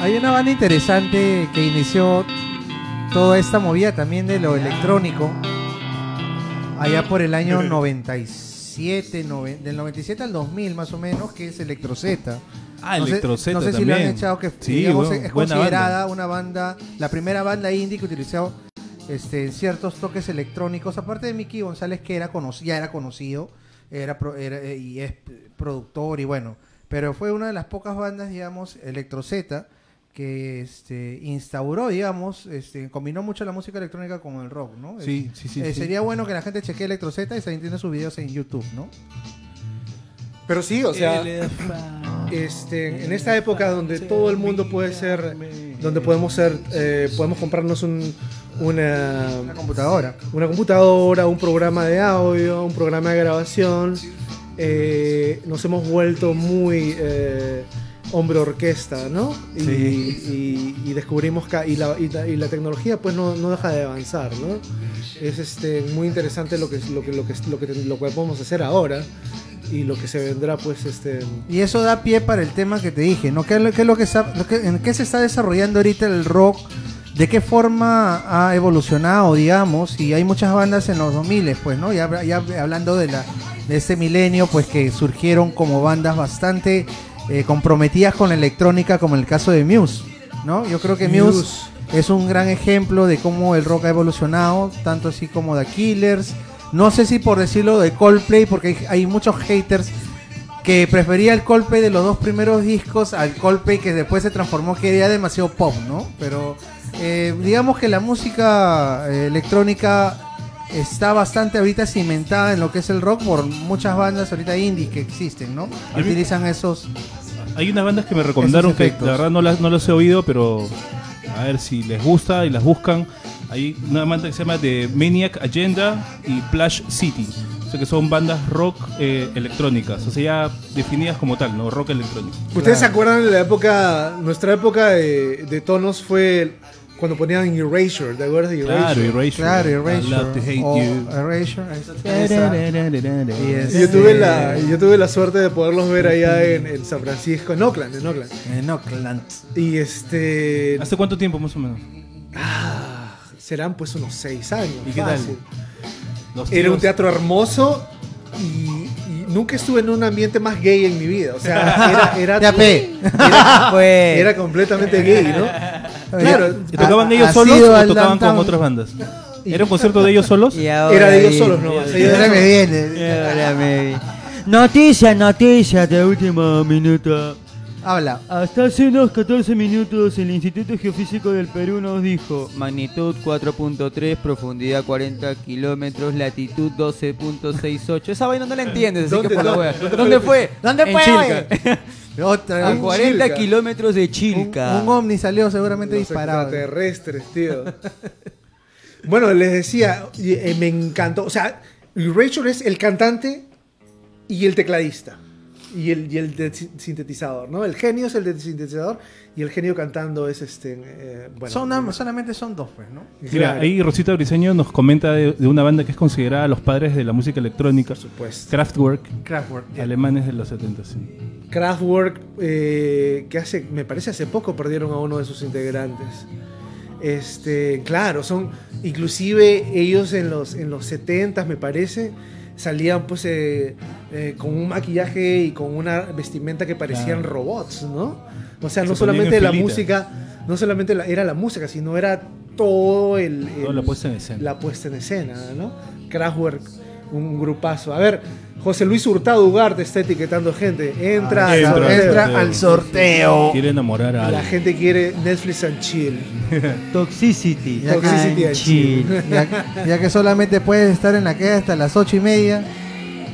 hay una banda interesante que inició toda esta movida también de lo electrónico. Allá por el año 97, noven- del 97 al 2000 más o menos, que es Electrozeta. Ah, No sé- Electrozeta No sé si lo han echado, que Sí, digamos, bueno, es considerada banda. una banda, la primera banda indie que utilizó este, ciertos toques electrónicos, aparte de Mickey González, que era ya era conocido, era, pro- era, y es productor y bueno, pero fue una de las pocas bandas, digamos, Electrozeta, que este, instauró, digamos, este, combinó mucho la música electrónica con el rock, ¿no? Sí, sí, sí. Eh, sí. Sería bueno que la gente chequee Electrozeta y se tiene sus videos en YouTube, ¿no? Pero sí, o sea, este, en esta época donde todo el mundo puede ser, donde podemos ser, eh, podemos comprarnos un, una, Una computadora. una computadora, un programa de audio, un programa de grabación, eh, nos hemos vuelto muy eh, hombre orquesta, ¿no? Y, Sí. y- y descubrimos que y la, y la- tecnología pues no, no deja de avanzar, ¿no? Es este, muy interesante lo que, lo, que, lo, que, lo, que, lo que podemos hacer ahora y lo que se vendrá pues este... Y eso da pie para el tema que te dije, ¿no? ¿Qué es lo, qué es lo que está, lo que- ¿En qué se está desarrollando ahorita el rock? ¿De qué forma ha evolucionado, digamos? Y hay muchas bandas en los 2000, pues, ¿no? Ya, ya hablando de, la, de este milenio, pues que surgieron como bandas bastante eh, comprometidas con la electrónica, como en el caso de Muse, ¿no? Yo creo que Muse, Muse. es un gran ejemplo de cómo el rock ha evolucionado, tanto así como The Killers. No sé si por decirlo de Coldplay, porque hay, hay muchos haters que prefería el Coldplay de los dos primeros discos al Coldplay que después se transformó que era demasiado pop, ¿no? Pero eh, digamos que la música eh, electrónica está bastante ahorita cimentada en lo que es el rock por muchas bandas ahorita indie que existen, ¿no? Utilizan esos... Hay unas bandas que me recomendaron que la verdad no las, no las he oído, pero a ver si les gusta y las buscan. Hay una banda que se llama The Maniac Agenda y Plash City. O sea que son bandas rock eh, electrónicas, o sea ya definidas como tal, ¿no? Rock electrónico. ¿Ustedes se acuerdan de la época, nuestra época de, de tonos fue cuando ponían Erasure, ¿te acuerdas de Claro, Erasure? Erasure. Claro, I Erasure. love to hate o you. Erasure. yo tuve, la, yo tuve la suerte de poderlos ver allá en, en San Francisco, en Oakland, en Oakland. En Oakland. Y este... ¿Hace cuánto tiempo más o menos? Ah, serán pues unos seis años. ¿Y qué tal? fácil. Los Era un teatro hermoso y, nunca estuve en un ambiente más gay en mi vida. O sea, era, era, (laughs) era, (laughs) era completamente gay, ¿no? Claro, ¿Y tocaban ellos solos o tocaban con downtown. otras bandas? ¿Era un concierto de ellos solos? era de ellos solos nomás. y ellos Ahora me (laughs) viene. Y ahora me- Noticias, noticias de último minuto. Habla. Hasta hace unos 14 minutos el Instituto Geofísico del Perú nos dijo magnitud 4.3, profundidad 40 kilómetros, latitud 12.68. Esa vaina no la entiendes, así ¿Dónde- que por la dónde- wea. dónde ¿Dónde fue? fue? ¿Dónde En fue? (laughs) Otra A vez. 40 Chilca. kilómetros de Un, Chilca. un ovni salió seguramente Los disparado. extraterrestres, tío. (laughs) bueno, les decía, eh, me encantó. O sea, Rachel es el cantante y el tecladista. Y el, y el de- sintetizador, ¿no? El genio es el de sintetizador y el genio cantando es este. eh, bueno, Son am- solamente son dos, pues, ¿no? Mira, Claro, ahí Rosita Briseño nos comenta de, de una banda que es considerada los padres de la música electrónica, Por supuesto. Kraftwerk, Kraftwerk. alemanes de los 70, sí. Kraftwerk, eh, que hace, me parece hace poco perdieron a uno de sus integrantes. Este, claro, son, inclusive ellos en los, en los 70 me parece, salían pues eh, eh, con un maquillaje y con una vestimenta que parecían Claro. robots, ¿no? O sea, Se no solamente en la música, no solamente la- era la música, sino era todo el- la puesta en escena. la puesta en escena, ¿no? Kraftwerk, un grupazo. A ver, José Luis Hurtado Ugarte está etiquetando gente. Entra, Ah, al entra, sorteo. entra al sorteo. Quiere enamorar a La alguien. gente quiere Netflix and chill. (laughs) Toxicity. Ya que- Toxicity and chill. Ya, ya que solamente puedes estar en la calle hasta las ocho y media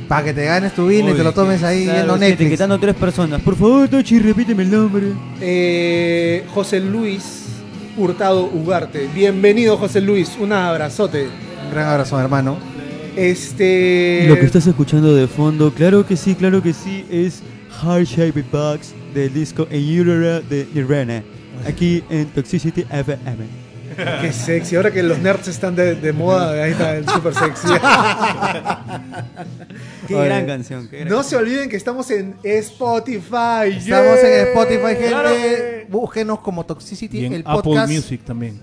para que te ganes tu vino y te lo tomes ahí Claro, viendo sí, Netflix. etiquetando tres personas. Por favor, Tochi, repíteme el nombre. Eh, José Luis Hurtado Ugarte. Bienvenido, José Luis. Un abrazote. Un gran abrazo, hermano. Este. Lo que estás escuchando de fondo, claro que sí, claro que sí, es Heart Shaped Box del disco Eudora de Nirvana. Aquí en Toxicity FM. Qué sexy. Ahora que los nerds están de, de moda, ahí está el super sexy. (laughs) (laughs) Qué Oye, gran canción. Qué gran No se olviden que estamos en Spotify. Estamos yeah. en Spotify, gente. Claro que- Búsquenos como Toxicity, Y en el Apple podcast. Music también.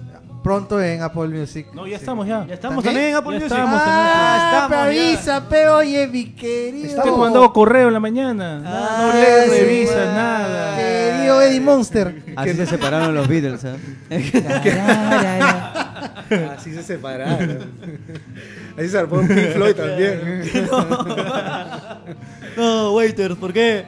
Pronto en Apple Music. No, ya estamos ya. Ya estamos ¿También? también en Apple Ya Music. estamos Ah, estamos avisa, pe, oye, mi querido. Estamos- mandado correo en la mañana. No, Ah, no lees, sí, revisas man. nada. Querido Eddie Monster. Así se separaron los Beatles, ¿eh? (laughs) Así se separaron. Así se armó un Pink Floyd también. (laughs) (laughs) no, waiters, ¿por qué?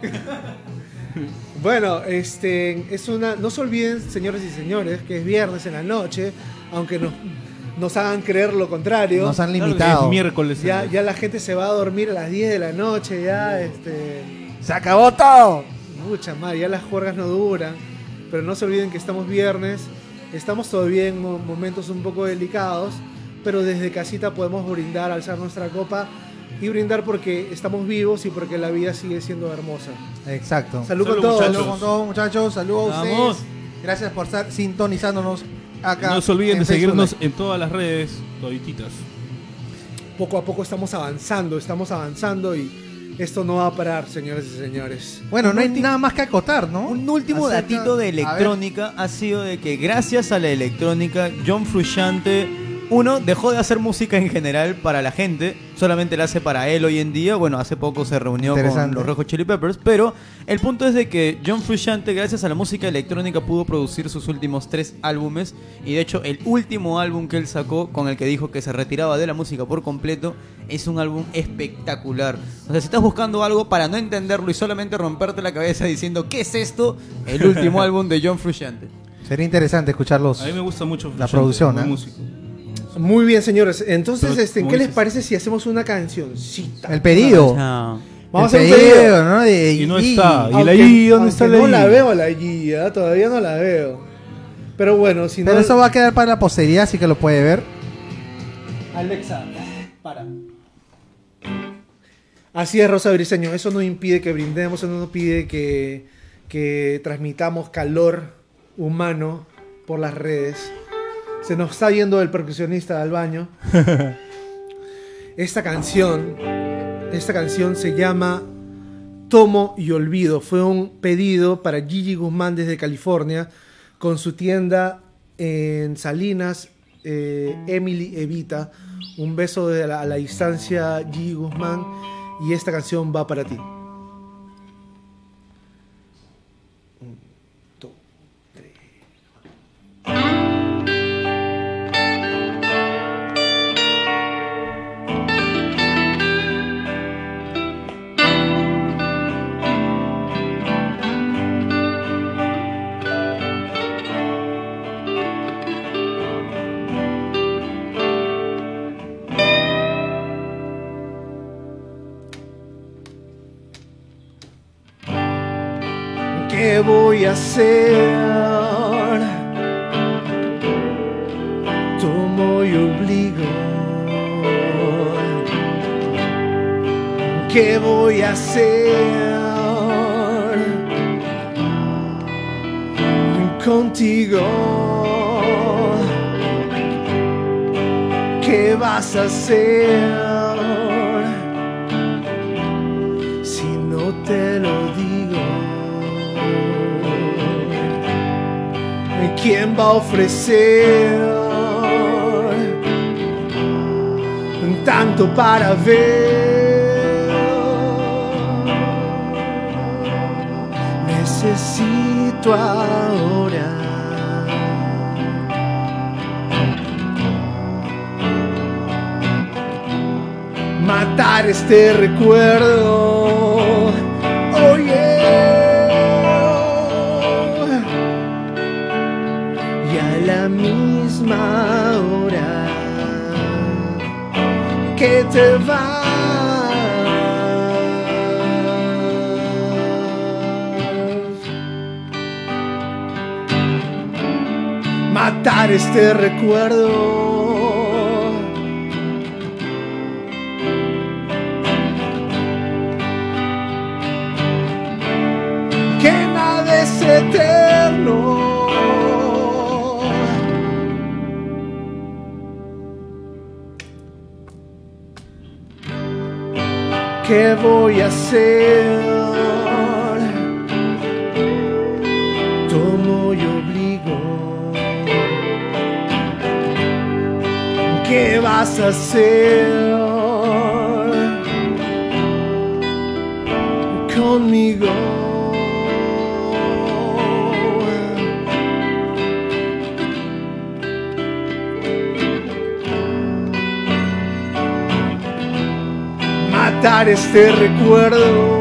Bueno, este es una. No se olviden, señores y señores, que es viernes en la noche, aunque nos, nos hagan creer lo contrario. Nos han limitado. Es miércoles. ya, ya la gente se va a dormir a las 10 de la noche, ya este. Se acabó todo. Mucha madre, ya las juergas no duran. Pero no se olviden que estamos viernes. Estamos todavía en mo- momentos un poco delicados. Pero desde casita podemos brindar, alzar nuestra copa y brindar porque estamos vivos y porque la vida sigue siendo hermosa. Exacto. Salud, Salud, con todos. Saludos con todos, muchachos. Saludos a ustedes. Gracias por estar sintonizándonos acá. No se olviden en de seguirnos en todas las redes, todititas. Poco a poco estamos avanzando, estamos avanzando y esto no va a parar, señores y señores. Bueno, no hay nada más que acotar, ¿no? Un último Acerca- datito de electrónica ha sido de que gracias a la electrónica, John Frusciante, uno, dejó de hacer música en general para la gente, solamente la hace para él hoy en día. Bueno, hace poco se reunió con los Rojos Chili Peppers, pero el punto es de que John Frusciante, gracias a la música electrónica, pudo producir sus últimos tres álbumes. Y de hecho, el último álbum que él sacó, con el que dijo que se retiraba de la música por completo, es un álbum espectacular. O sea, si estás buscando algo para no entenderlo y solamente romperte la cabeza diciendo, ¿qué es esto? El último (laughs) álbum de John Frusciante. Sería interesante escucharlos. A mí me gusta mucho La producción, ¿eh? músico. Muy bien, señores. Entonces, Pero, este, ¿qué les parece si hacemos una cancioncita? El pedido. Vamos el a hacer un pedido. pedido, ¿no? De- Y no y- está. ¿Y la I? ¿Dónde está la No la veo la I, ¿ah? todavía no la veo. Pero bueno, si Pero no. eso va a quedar para la posteridad, así que lo puede ver. Alexa, para. Así es, Rosa Briseño. Eso no impide que brindemos, eso no impide que, que transmitamos calor humano por las redes. Se nos está yendo el percusionista al baño. (laughs) Esta canción, esta canción se llama Tomo y Olvido. Fue un pedido para Gigi Guzmán desde California con su tienda en Salinas, eh, Emily Evita. Un beso de la- a la distancia, Gigi Guzmán. Y esta canción va para ti. Si no te lo digo. ¿Quién va a ofrecer tanto para ver? Matar este recuerdo. Oh. Y a la misma hora que te vas. Matar este recuerdo. ¿Qué voy a hacer? Tomo y obligo. ¿Qué vas a hacer? Este recuerdo.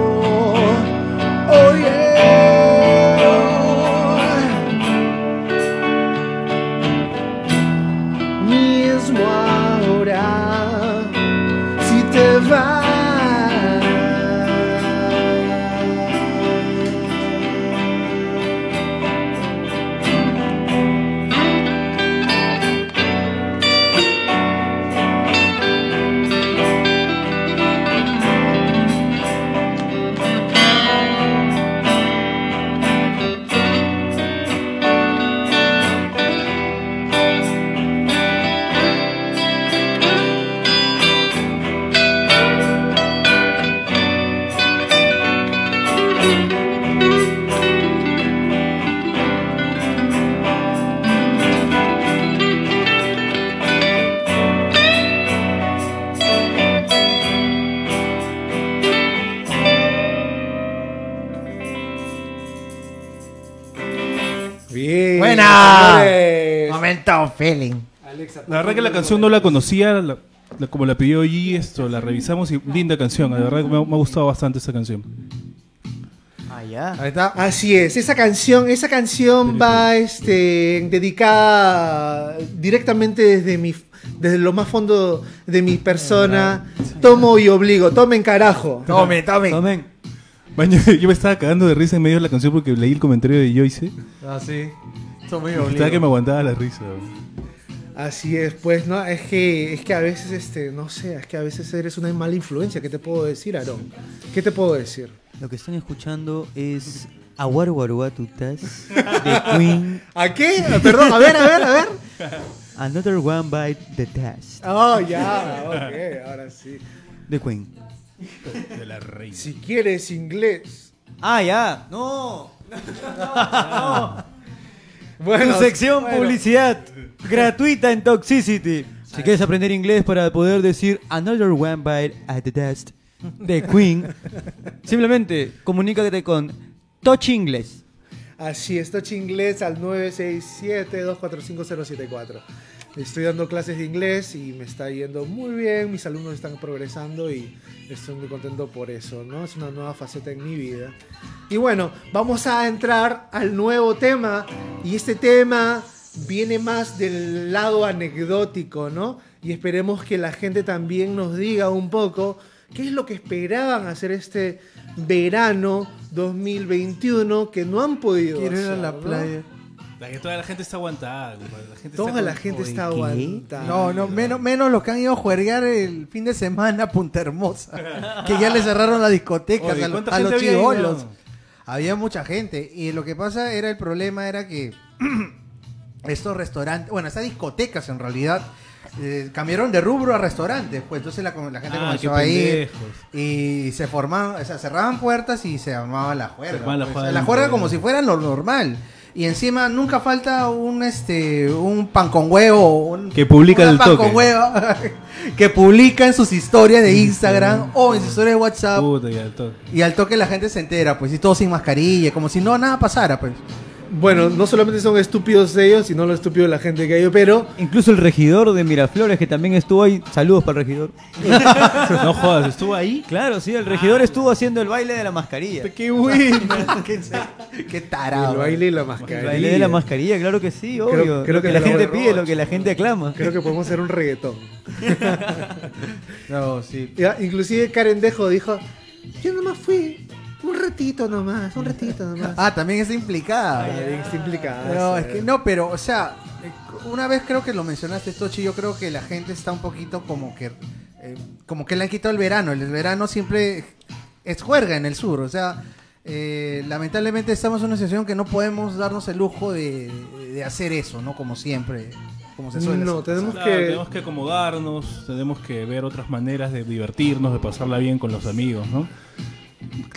Alexa, La verdad que la canción no la conocía, la- la- como la pidió G, esto, la revisamos y linda canción, la verdad que me, ha- me ha gustado bastante esa canción. Ah, ya. Ahí está. Así es, esa canción, esa canción va este, dedicada directamente desde mi desde lo más fondo de mi persona. Tomo y obligo, tomen carajo. (laughs) Tome, tome. Tomen. Baño, (laughs) yo me estaba cagando de risa en medio de la canción porque leí el comentario de Joyce. Ah, sí. Son muy Estaba que me aguantaba la risa. Así es, pues, ¿no? Es que, es que a veces, este, no sé, es que a veces eres una mala influencia. ¿Qué te puedo decir, Aarón? ¿Qué te puedo decir? Lo que están escuchando es Aguaruaruatutas de (laughs) Queen. ¿A qué? Perdón, a ver, a ver, a ver. Another One Bite the Dust. Oh, ya, ok, ahora sí. The Queen. De la reina. Si quieres inglés. Ah, ya. No. (laughs) Bueno, tu sección bueno. publicidad gratuita en Toxicity. Si quieres aprender inglés para poder decir Another One Bite at the Dust de Queen, simplemente comunícate con Touch Inglés. Así es, Touch Inglés al 967-245-074. Estoy dando clases de inglés y me está yendo muy bien, mis alumnos están progresando y estoy muy contento por eso, ¿no? Es una nueva faceta en mi vida. Y bueno, vamos a entrar al nuevo tema y este tema viene más del lado anecdótico, ¿no? Y esperemos que la gente también nos diga un poco qué es lo que esperaban hacer este verano 2021 que no han podido Quiero ir a la ¿no? Playa. La que toda la gente está aguantada. compadre. La gente Toda está la con- gente está ¿qué? aguantando. No, no, menos, menos los que han ido a juerguear el fin de semana a Punta Hermosa. que ya le cerraron las discotecas Oye, a, lo- ¿cuánta a los había chivolos. Había mucha gente. Y lo que pasa era el problema era que (clears throat) estos restaurantes, bueno, estas discotecas en realidad, eh, cambiaron de rubro a restaurantes. Pues entonces la, la gente Ah, comenzó qué a ir. pendejos. Y se formaban, o sea, cerraban puertas y se armaba la Se juerga. armaba la pues. juerga como si fuera lo normal. Y encima nunca falta un este un pan con huevo, un, Que publica el pan toque. con huevo (laughs) que publica en sus historias de Instagram o en sus historias de WhatsApp Puta, ya, todo. y al toque la gente se entera, pues y todo sin mascarilla, como si no nada pasara, pues. Bueno, no solamente son estúpidos ellos, sino lo estúpido de la gente que hay, pero Incluso el regidor de Miraflores, que también estuvo ahí. Saludos para el regidor. (laughs) No jodas, estuvo ahí. Claro, sí, el regidor estuvo haciendo el baile de la mascarilla. Qué bueno. (laughs) qué, qué tarado. el baile y la El mascarilla. baile de la mascarilla, claro que sí, obvio. Creo- creo lo que que, la te gente pide, lo que la gente aclama. Creo que podemos hacer un reggaetón. (laughs) No, sí. Ya, inclusive Karen Dejo dijo, yo nomás fui un ratito nomás, un ratito nomás. Ah, también está implicada. Está implicada. No, es que no, pero, o sea, eh, una vez creo que lo mencionaste, Tochi, yo creo que la gente está un poquito como que, eh, como que le han quitado el verano. El verano siempre es juerga en el sur, o sea, eh, lamentablemente estamos en una situación que no podemos darnos el lujo de, de hacer eso, ¿no? Como siempre, como se suele No, hacer. tenemos Claro, que... tenemos que acomodarnos, tenemos que ver otras maneras de divertirnos, de pasarla bien con los amigos, ¿no?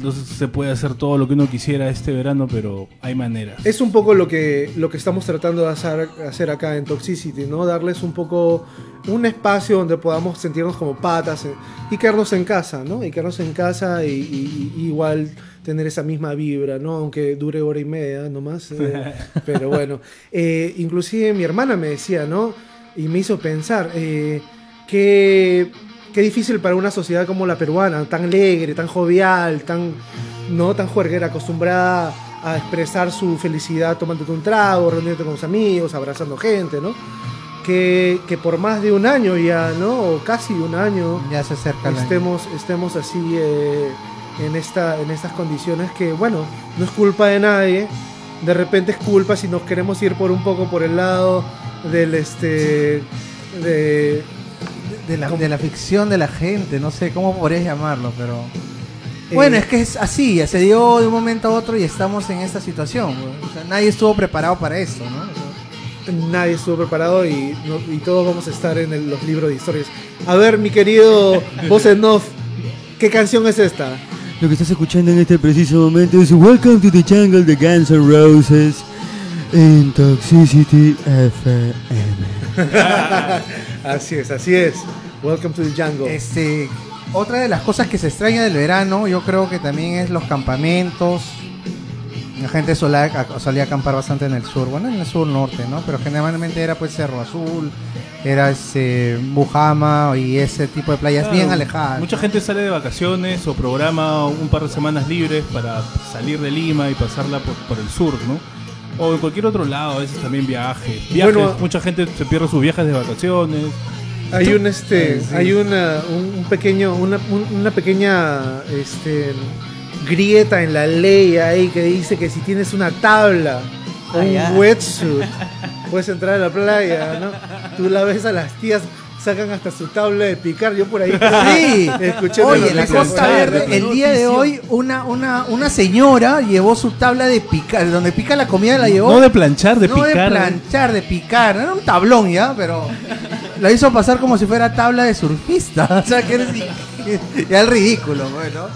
No se puede hacer todo lo que uno quisiera este verano, pero hay maneras. Es un poco lo que, lo que estamos tratando de hacer, hacer acá en Toxicity, ¿no? Darles un poco un espacio donde podamos sentirnos como patas eh, y quedarnos en casa, ¿no? Y quedarnos en casa y, y- y igual tener esa misma vibra, ¿no? Aunque dure hora y media nomás. eh, (laughs) pero bueno, Eh, inclusive mi hermana me decía, ¿no? Y me hizo pensar, eh, que qué difícil para una sociedad como la peruana, tan alegre, tan jovial, tan no tan juerguera, acostumbrada a expresar su felicidad tomándote un trago, reuniéndote con los amigos, abrazando gente, ¿no? Que, que por más de un año ya, ¿no? O casi un año, Ya se acerca año. estemos, estemos así eh, en, esta, en estas condiciones que, bueno, no es culpa de nadie. De repente es culpa si nos queremos ir por un poco por el lado del este de de la, de la ficción de la gente, no sé cómo podrías llamarlo, pero... eh, Bueno, es que es así, ya se dio de un momento a otro y estamos en esta situación. güey. O sea, nadie estuvo preparado para esto, ¿no? O sea, nadie estuvo preparado y, no- y todos vamos a estar en el- los libros de historias. A ver, mi querido (laughs) voz en off, ¿qué canción es esta? Lo que estás escuchando en este preciso momento es Welcome to the Jungle de Guns N' Roses en Toxicity FM. (laughs) Así es, así es. Welcome to the jungle. Este, otra de las cosas que se extraña del verano, yo creo que también es los campamentos. La gente solía, solía acampar bastante en el sur, bueno, en el sur norte, ¿no? Pero generalmente era pues Cerro Azul, era este Bujama y ese tipo de playas Claro, bien alejadas. Mucha gente sale de vacaciones o programa un par de semanas libres para salir de Lima y pasarla por, por el sur, ¿no? O en cualquier otro lado, a veces también viajes. Viajes, Bueno, mucha gente se pierde sus viajes de vacaciones. Hay un este, Sí. hay una, un, pequeño, una, un- una pequeña este, grieta en la ley ahí que dice que si tienes una tabla o Ah, un wetsuit (laughs) puedes entrar a la playa, ¿no? Tú la ves a las tías sacan hasta su tabla de picar. Yo por ahí (laughs) Sí. (laughs) escuché Oye, en la Costa. Verde, el día de hoy, una, una, una señora llevó su tabla de picar, donde pica la comida la llevó. No de planchar, de no picar. de planchar, de picar. Era un tablón ya, pero la hizo pasar como si fuera tabla de surfista. (laughs) O sea, que eres ya el ridículo, bueno.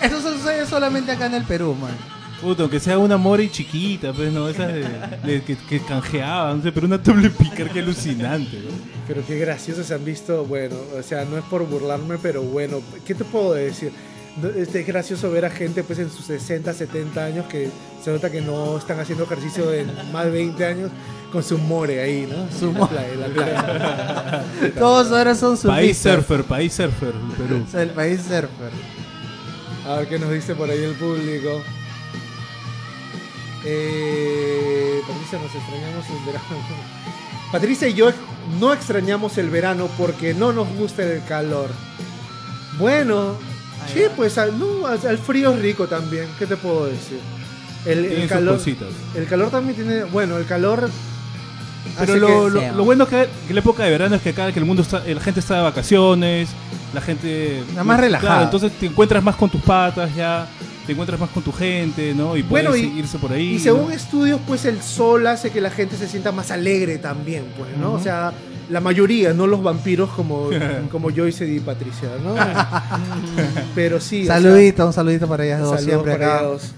Eso sucede solamente acá en el Perú, man. Puta, aunque sea una mori chiquita, pues no, esas de, de- que, que canjeaban, no sé, pero una doble picar que alucinante, ¿no? Pero qué graciosos se han visto. Bueno, o sea, no es por burlarme, pero bueno, ¿qué te puedo decir? Es gracioso ver a gente pues en sus 60, 70 años que se nota que no están haciendo ejercicio en más de 20 años con su more ahí, ¿no? Su la more. playa, en la playa. (laughs) Todos ahora son País surfistas. surfer, país surfer, el Perú. O sea, el país surfer. A ver qué nos dice por ahí el público. Eh, Patricia, nos extrañamos el verano. (laughs) Patricia y yo no extrañamos el verano porque no nos gusta el calor. Bueno, sí, pues al, no, al- frío es rico también. ¿Qué te puedo decir? El, calor, cositas. el calor también tiene. Bueno, el calor. Pero lo, que- lo, lo bueno que, que la época de verano es que acá que el mundo está, la gente está de vacaciones, la gente Está más relajada. Claro, entonces te encuentras más con tus patas ya, te encuentras más con tu gente, ¿no? Y puedes Bueno, y- irse por ahí. Y según ¿no? estudios, pues el sol hace que la gente se sienta más alegre también, pues, ¿no? O sea, la mayoría, no los vampiros como, (laughs) como Joyce y Patricia, ¿no? (laughs) Pero sí. o sea, Saludito, un saludito para ellas dos saludos siempre para acá. ellos.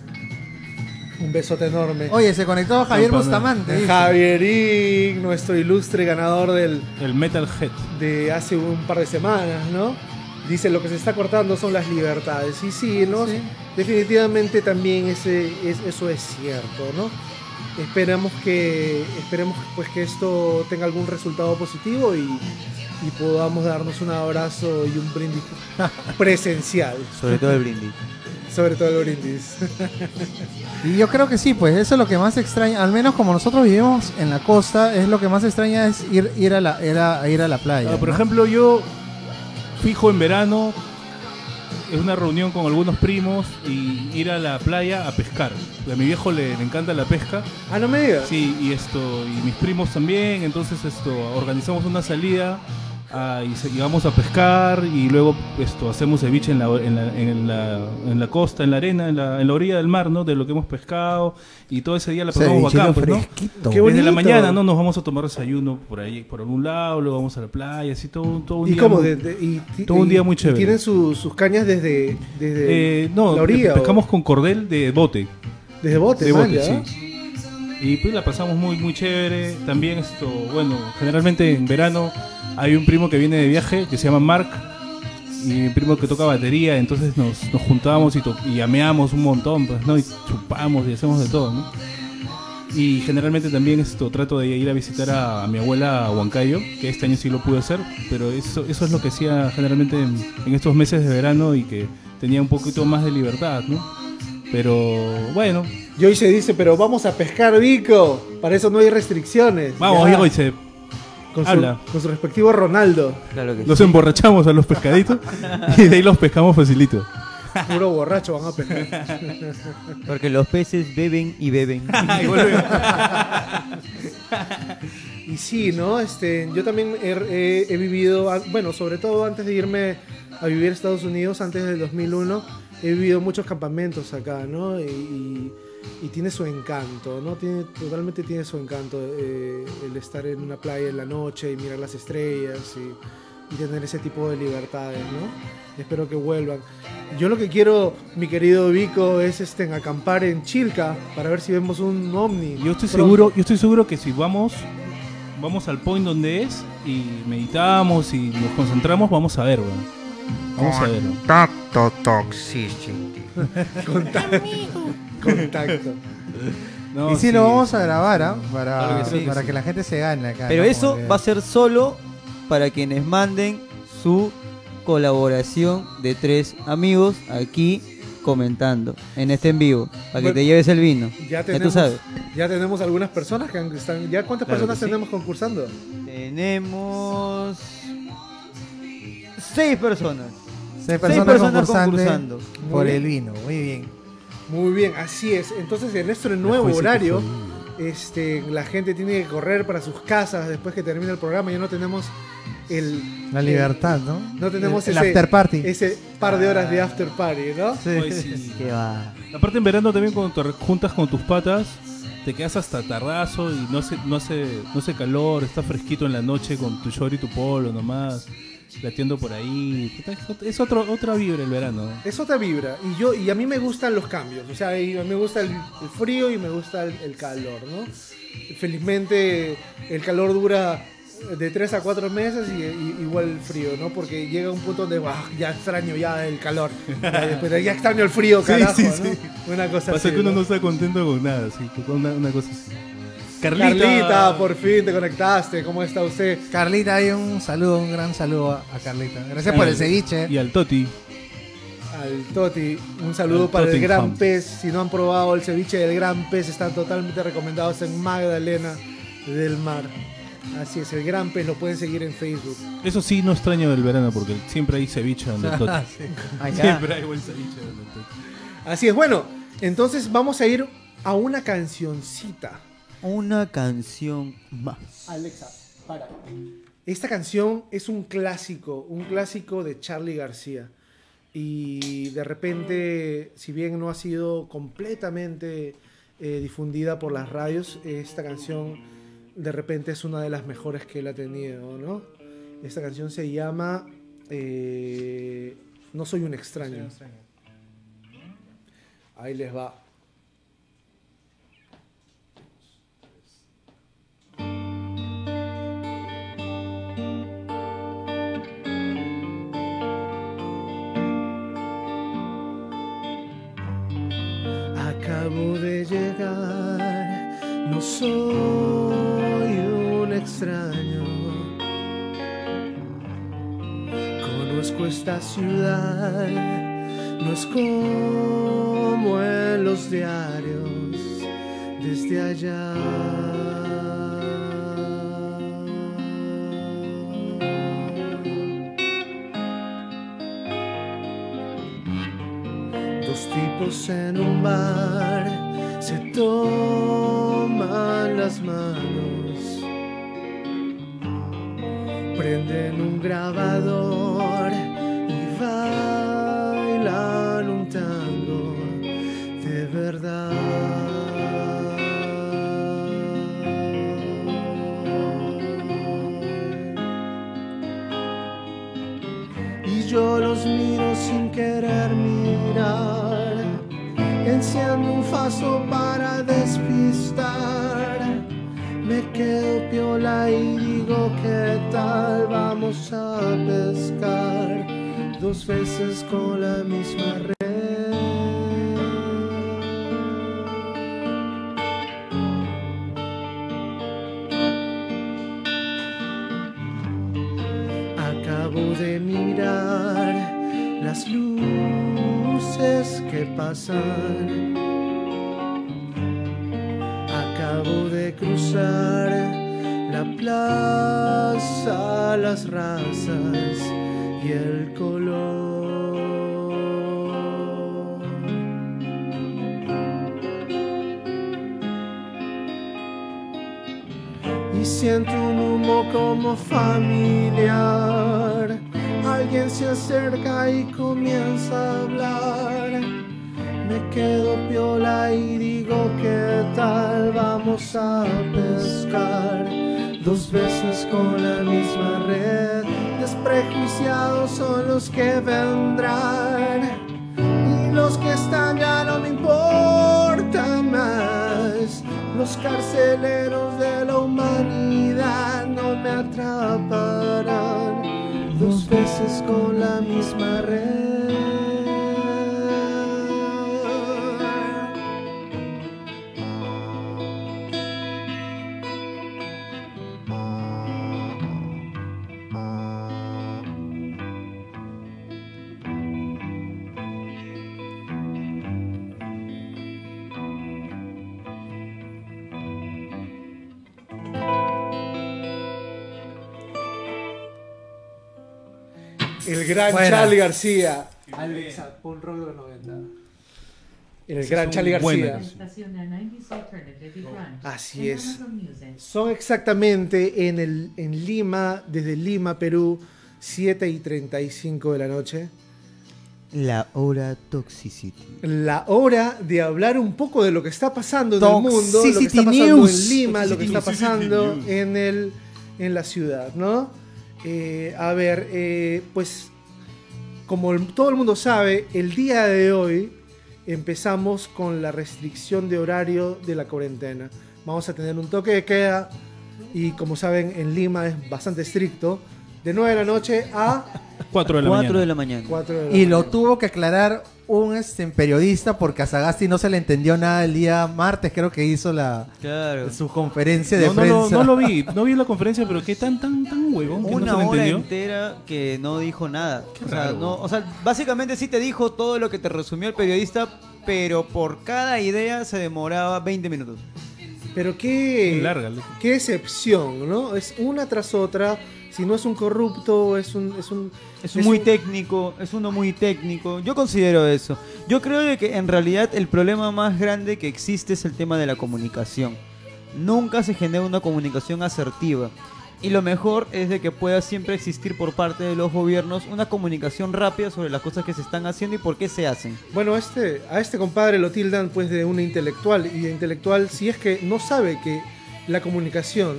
Un besote enorme. Oye, se conectó Javier Campana. Bustamante. Javierín, nuestro ilustre ganador del, El Metal Head. de hace un par de semanas, ¿no? Dice, lo que se está cortando son las libertades. Y sí, ¿no? Sí. Definitivamente también ese, es- eso es cierto, ¿no? Esperamos que, esperemos pues que esto tenga algún resultado positivo y, y podamos darnos un abrazo y un brindis (laughs) presencial, Sobre todo el brindis. sobre todo el brindis. (laughs) Y yo creo que sí, pues eso es lo que más extraña, al menos como nosotros vivimos en la costa, es lo que más extraña es ir, ir, a, la, era, ir a la playa. Ah, por ¿no? ejemplo, yo fijo en verano, es una reunión con algunos primos y ir a la playa a pescar. A mi viejo le, le encanta la pesca. ah, no me digas. Sí, y esto, y mis primos también, entonces esto, organizamos una salida ah, y, se- y vamos a pescar y luego esto, hacemos ceviche en la, en la, en la, en la costa, en la arena, en la, en la orilla del mar, ¿no? De lo que hemos pescado y todo ese día la pasamos bacán, pues, ¿no? fresquito. Qué Desde la mañana, ¿no? Nos vamos a tomar desayuno por ahí, por algún lado, luego vamos a la playa, así todo, todo un ¿Y día. cómo? muy- De- de- y, todo un día muy chévere. ¿Tienen su- sus cañas desde, desde Eh, no, la orilla? o- pescamos con cordel de bote. desde bote, de bote, sí. Y pues la pasamos muy, muy chévere. También esto, bueno, generalmente en verano hay un primo que viene de viaje que se llama Mark. Y un primo que toca batería, entonces nos, nos juntamos y, y ameamos un montón, pues, ¿no? Y chupamos y hacemos de todo, ¿no? Y generalmente también esto trato de ir a visitar a, a mi abuela a Huancayo, que este año sí lo pude hacer, pero eso, eso es lo que hacía generalmente en, en estos meses de verano y que tenía un poquito más de libertad, ¿no? Pero bueno, Joyce dice, pero vamos a pescar, Vico. Para eso no hay restricciones. vamos, Ya. Con su, habla. con su respectivo Ronaldo. Claro que sí. emborrachamos a los pescaditos (laughs) y de ahí los pescamos facilito. Puro borracho van a pescar. Porque los peces beben y beben. (laughs) Y sí, ¿no? Este, yo también he, he- he vivido, bueno, sobre todo antes de irme a vivir a Estados Unidos, antes del 2001, he vivido muchos campamentos acá, ¿no? Y, y- y tiene su encanto, ¿no? Tiene, totalmente tiene su encanto eh, el estar en una playa en la noche y mirar las estrellas y, y tener ese tipo de libertades, ¿no? Espero que vuelvan. Yo lo que quiero, mi querido Vico, es este, en acampar en Chilca para ver si vemos un ovni. Yo estoy pronto. seguro, yo estoy seguro que si vamos, vamos al point donde es y meditamos y nos concentramos, vamos a ver, weón. Vamos a ver. Contacto Toxicity. (laughs) Contacto. (laughs) No, y sí, lo vamos a grabar, ¿ah? Para, Claro que sí. para que la gente se gane acá. Pero ¿no? eso va a ser solo para quienes manden su colaboración de tres amigos aquí comentando en este en vivo para que Bueno, te lleves el vino. Ya Ya, tenemos, tú sabes. ya tenemos algunas personas que han- están. ¿Ya cuántas Claro personas tenemos concursando? Tenemos seis personas. Seis personas, personas concursantes concursando. por Muy el vino. Muy bien. Muy bien, así es. Entonces, en nuestro nuevo sí horario, este, la gente tiene que correr para sus casas después que termine el programa. Ya no tenemos el, La libertad, ¿no? No tenemos el, ese, after party. ese par de horas de after party, ¿no? Sí. (laughs) Qué va. Aparte en verano también cuando te juntas con tus patas, te quedas hasta tardazo y no hace, no hace, no hace calor, está fresquito en la noche con tu short y tu polo nomás, latiendo por ahí. Es, otro, otra vibra el verano. Es otra vibra. Y yo y a mí me gustan los cambios. O sea, y a mí me gusta el, el frío y me gusta el, el calor, ¿no? Felizmente el calor dura de 3 a 4 meses y, y- igual el frío, ¿no? Porque llega un punto donde "Ah, ya extraño ya el calor. Después, ya extraño el frío, (laughs) Sí, carajo, sí, ¿no? sí. Una cosa Pasa así. que uno ¿no? no está contento con nada, sí, una cosa así. Carlita, Carlita, por fin te conectaste. ¿Cómo está usted? Carlita, hay un saludo, un gran saludo a, Carlita. Gracias por el ceviche. y al Toti. Al Toti, un saludo Al para el. Gran Pez. Si no han probado el ceviche del Gran Pez, están totalmente recomendados en Magdalena del Mar. Así es, el Gran Pez lo pueden seguir en Facebook. Eso sí no extraño del verano porque siempre hay ceviche donde (laughs) el Toti. Sí. Siempre hay buen ceviche donde el Toti. Así es, bueno, entonces vamos a ir a una cancioncita. Una canción más. Alexa, para. Esta canción es un clásico, un clásico de Charlie García. Y de repente, si bien no ha sido completamente eh, difundida por las radios, esta canción de repente es una de las mejores que él ha tenido, ¿no? Esta canción se llama eh, No soy un extraño. Ahí les va. Acabo de llegar, no soy un extraño. Conozco esta ciudad, no es como en los diarios desde allá. En un bar se toman las manos, familiar. Alguien se acerca y comienza dos veces El gran Buena. Charlie García. Alexa, pon rock de los 90. el gran Charlie García. ejercicio. Estación 90s Alternative y Grunge. Así es. Son exactamente en, el, en Lima, desde Lima, Perú, 7 y 35 de la noche. La hora Toxicity. La hora de hablar un poco de lo que está pasando en el mundo, lo que está Toxicity pasando News. en Lima, lo que está Toxicity pasando en, el, en la ciudad, ¿no? Eh, a ver, eh, pues como todo el mundo sabe, el día de hoy empezamos con la restricción de horario de la cuarentena. Vamos a tener un toque de queda y como saben en Lima es bastante estricto, de 9 de la noche a 4 de la 4 mañana. de la mañana. 4 de la Y lo tuvo que aclarar un este, periodista porque a Sagasti no se le entendió nada el día martes, creo que hizo la Claro. su conferencia de No, no, prensa. no lo vi, no vi la conferencia, pero qué tan, tan, tan huevón que Una no se le hora entendió. entera que no dijo nada. Qué o, sea, raro. no, o sea, básicamente sí te dijo todo lo que te resumió el periodista, pero por cada idea se demoraba 20 minutos. Pero qué, larga, qué excepción, ¿no? Es una tras otra. Si no es un corrupto, es un. Es, un, Es, muy un- técnico, es uno muy técnico. Yo considero eso. Yo creo de que en realidad el problema más grande que existe es el tema de la comunicación. Nunca se genera una comunicación asertiva. Y lo mejor es de que pueda siempre existir por parte de los gobiernos una comunicación rápida sobre las cosas que se están haciendo y por qué se hacen. Bueno, a este, a este compadre lo tildan pues de un intelectual. Y de intelectual, si es que no sabe que la comunicación,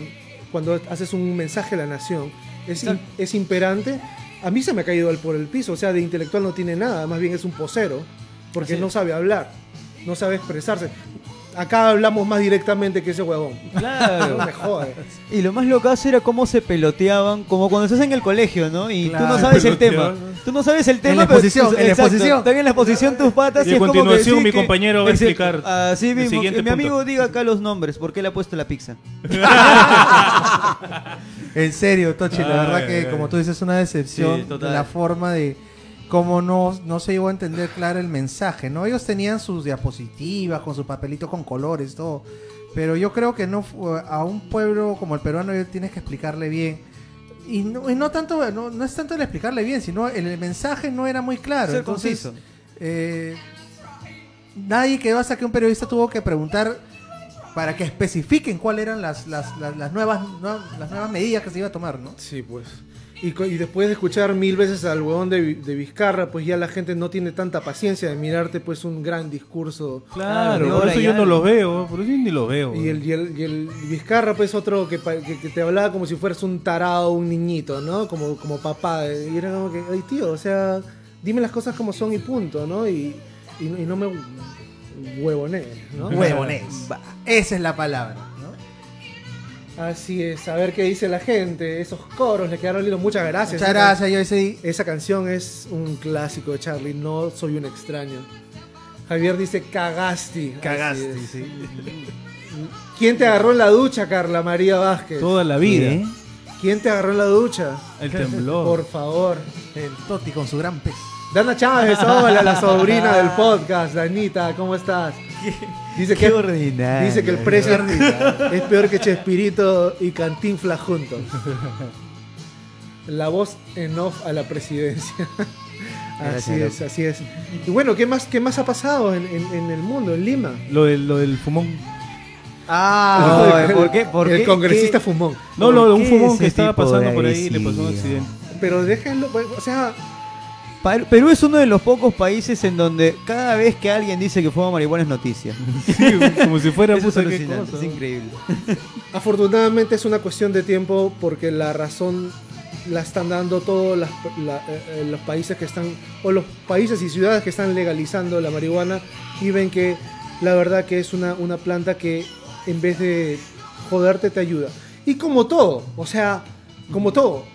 cuando haces un mensaje a la nación, es, es imperante, a mí se me ha caído al por el piso. O sea, de intelectual no tiene nada, más bien es un posero. Porque no sabe hablar, no sabe expresarse. Acá hablamos más directamente que ese huevón. Claro. No me jode. Y lo más locazo era cómo se peloteaban, como cuando estás en el colegio, ¿no? Y tú no sabes el tema. Tú no sabes el tema. la pero- exposición, en la exposición. Están en la exposición tus patas Y y, a es como que continuación mi que- compañero va a explicar Así el mismo. siguiente que mi amigo punto. diga acá los nombres, ¿por qué le ha puesto la pizza? (laughs) En serio, Tochi, la Ay, verdad que ay, como tú dices, es una decepción Sí, total. de la forma de cómo no, no se llegó a entender claro el mensaje, ¿no? Ellos tenían sus diapositivas con sus papelitos con colores, todo. Pero yo creo que no a un pueblo como el peruano tienes que explicarle bien. Y no, y no tanto, no, no es tanto el explicarle bien, sino el, el mensaje no era muy claro. Ser Entonces, conciso. eh, nadie quedó hasta que un periodista tuvo que preguntar para que especifiquen cuáles eran las, las, las, las nuevas, nuevas- las nuevas medidas que se iba a tomar, ¿no? Sí, pues. Y, co- y después de escuchar mil veces al huevón de, Vi- de Vizcarra, pues ya la gente no tiene tanta paciencia de mirarte pues un gran discurso. Claro, por eso yo no los veo, por eso yo ni los veo. Y el, y, el, y el Vizcarra, pues otro que, pa- que, que te hablaba como si fueras un tarado, un niñito, ¿no? Como, como papá. Y era como que, ay tío, o sea, dime las cosas como son y punto, ¿no? Y, y, y no me huevonees, ¿no? Huevones. Esa es la palabra. Así es, a ver qué dice la gente. Esos coros le quedaron lindos. Muchas gracias. Muchas gracias, yo ese Esa canción es un clásico de Charlie, no soy un extraño. Javier dice cagasti. Así es. ¿Quién te agarró en la ducha, Carla María Vázquez? Toda la vida. ¿Qué? ¿Quién te agarró en la ducha? El temblor. Por favor. el Toti con su gran pez. Dana Chávez, hola, la sobrina del podcast. Danita, ¿cómo estás? Dice que, ordinario. dice que el precio es peor que Chespirito y Cantinfla juntos. La voz en off a la presidencia. Así Gracias, es, así es. Y bueno, ¿qué más, qué más ha pasado en, en- en el mundo, en Lima? Lo del, lo del fumón. Ah, El- ¿por qué? ¿Por el qué? congresista ¿Qué? fumón. No, lo de un fumón que estaba pasando por ahí y le pasó un accidente. Pero déjenlo, pues, o sea, Perú es uno de los pocos países en donde cada vez que alguien dice que fuma marihuana es noticia. (laughs) Como si fuera Eso es cosa. es increíble. (laughs) afortunadamente es una cuestión de tiempo porque la razón la están dando todos las- la- eh, eh, los países que están, o los países y ciudades que están legalizando la marihuana y ven que la verdad que es una, una planta que en vez de joderte te ayuda. Y como todo, o sea, como todo,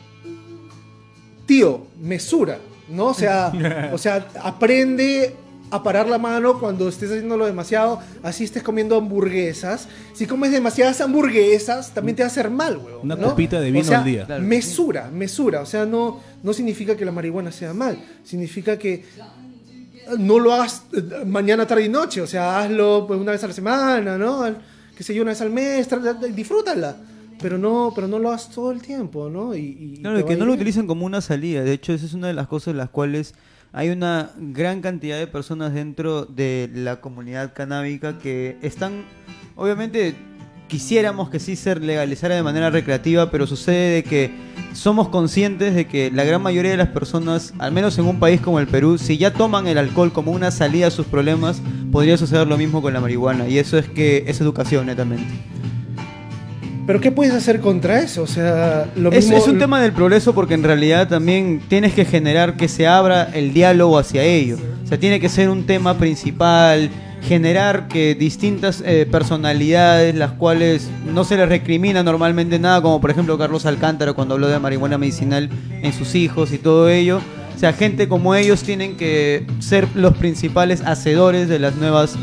tío, mesura, ¿no? O sea, (laughs) o sea, aprende a parar la mano cuando estés haciéndolo demasiado, así estés comiendo hamburguesas. Si comes demasiadas hamburguesas, también te va a hacer mal, weón. Una ¿no? copita de O vino sea, al día. Claro. Mesura, mesura. O sea, no, no significa que la marihuana sea mal. Significa que no lo hagas eh, mañana, tarde y noche. O sea, hazlo pues, una vez a la semana, ¿no? Qué sé yo, una vez al mes. Disfrútala. Pero no, pero no lo hagas todo el tiempo, ¿no? Y, y Claro, que no lo bien. utilicen como una salida. De hecho, esa es una de las cosas las cuales hay una gran cantidad de personas dentro de la comunidad canábica que están, obviamente, quisiéramos que sí se legalizara de manera recreativa, pero sucede de que somos conscientes de que la gran mayoría de las personas, al menos en un país como el Perú, si ya toman el alcohol como una salida a sus problemas, podría suceder lo mismo con la marihuana. Y eso es que es educación netamente. Pero ¿qué puedes hacer contra eso? O sea, lo Es, mismo... es un tema del progreso porque en realidad también tienes que generar que se abra el diálogo hacia ello. O sea, tiene que ser un tema principal, generar que distintas eh, personalidades, las cuales no se les recrimina normalmente nada, como por ejemplo Carlos Alcántara cuando habló de marihuana medicinal en sus hijos y todo ello. O sea, gente como ellos tienen que ser los principales hacedores de las nuevas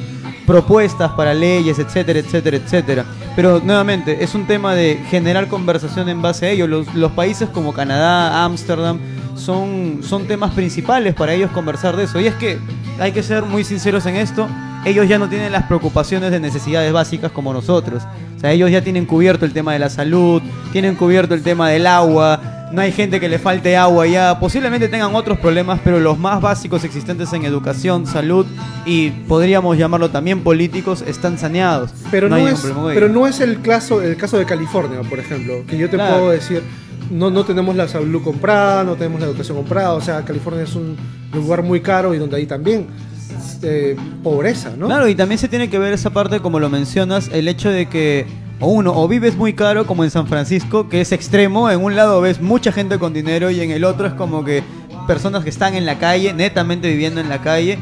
propuestas para leyes, etcétera, etcétera, etcétera. Pero nuevamente, es un tema de generar conversación en base a ello. Los, los países como Canadá, Ámsterdam, son, son temas principales para ellos conversar de eso. Y es que hay que ser muy sinceros en esto. Ellos ya no tienen las preocupaciones de necesidades básicas como nosotros. O sea, ellos ya tienen cubierto el tema de la salud, tienen cubierto el tema del agua, no hay gente que le falte agua ya, posiblemente tengan otros problemas, pero los más básicos existentes en educación, salud y podríamos llamarlo también políticos están saneados. Pero no, es, pero no es el caso, el caso de California, por ejemplo, que yo te Claro. puedo decir, no, no tenemos la salud comprada, no tenemos la educación comprada, o sea, California es un lugar muy caro y donde hay también eh, pobreza, ¿no? Claro, y también se tiene que ver esa parte, como lo mencionas, el hecho de que o uno, o vives muy caro como en San Francisco, que es extremo, en un lado ves mucha gente con dinero y en el otro es como que personas que están en la calle, netamente viviendo en la calle.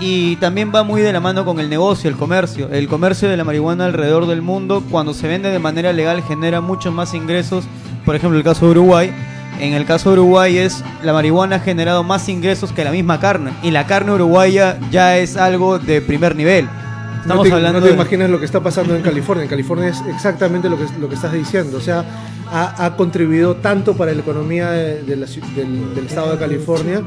Y también va muy de la mano con el negocio, el comercio. El comercio de la marihuana alrededor del mundo, cuando se vende de manera legal, genera muchos más ingresos. Por ejemplo, el caso de Uruguay. En el caso de Uruguay es la marihuana ha generado más ingresos que la misma carne. Y la carne uruguaya ya es algo de primer nivel. Estamos no te, hablando no te de- imaginas lo que está pasando en California. En California es exactamente lo que, lo que estás diciendo. O sea, ha, ha contribuido tanto para la economía de- de la del, del estado de California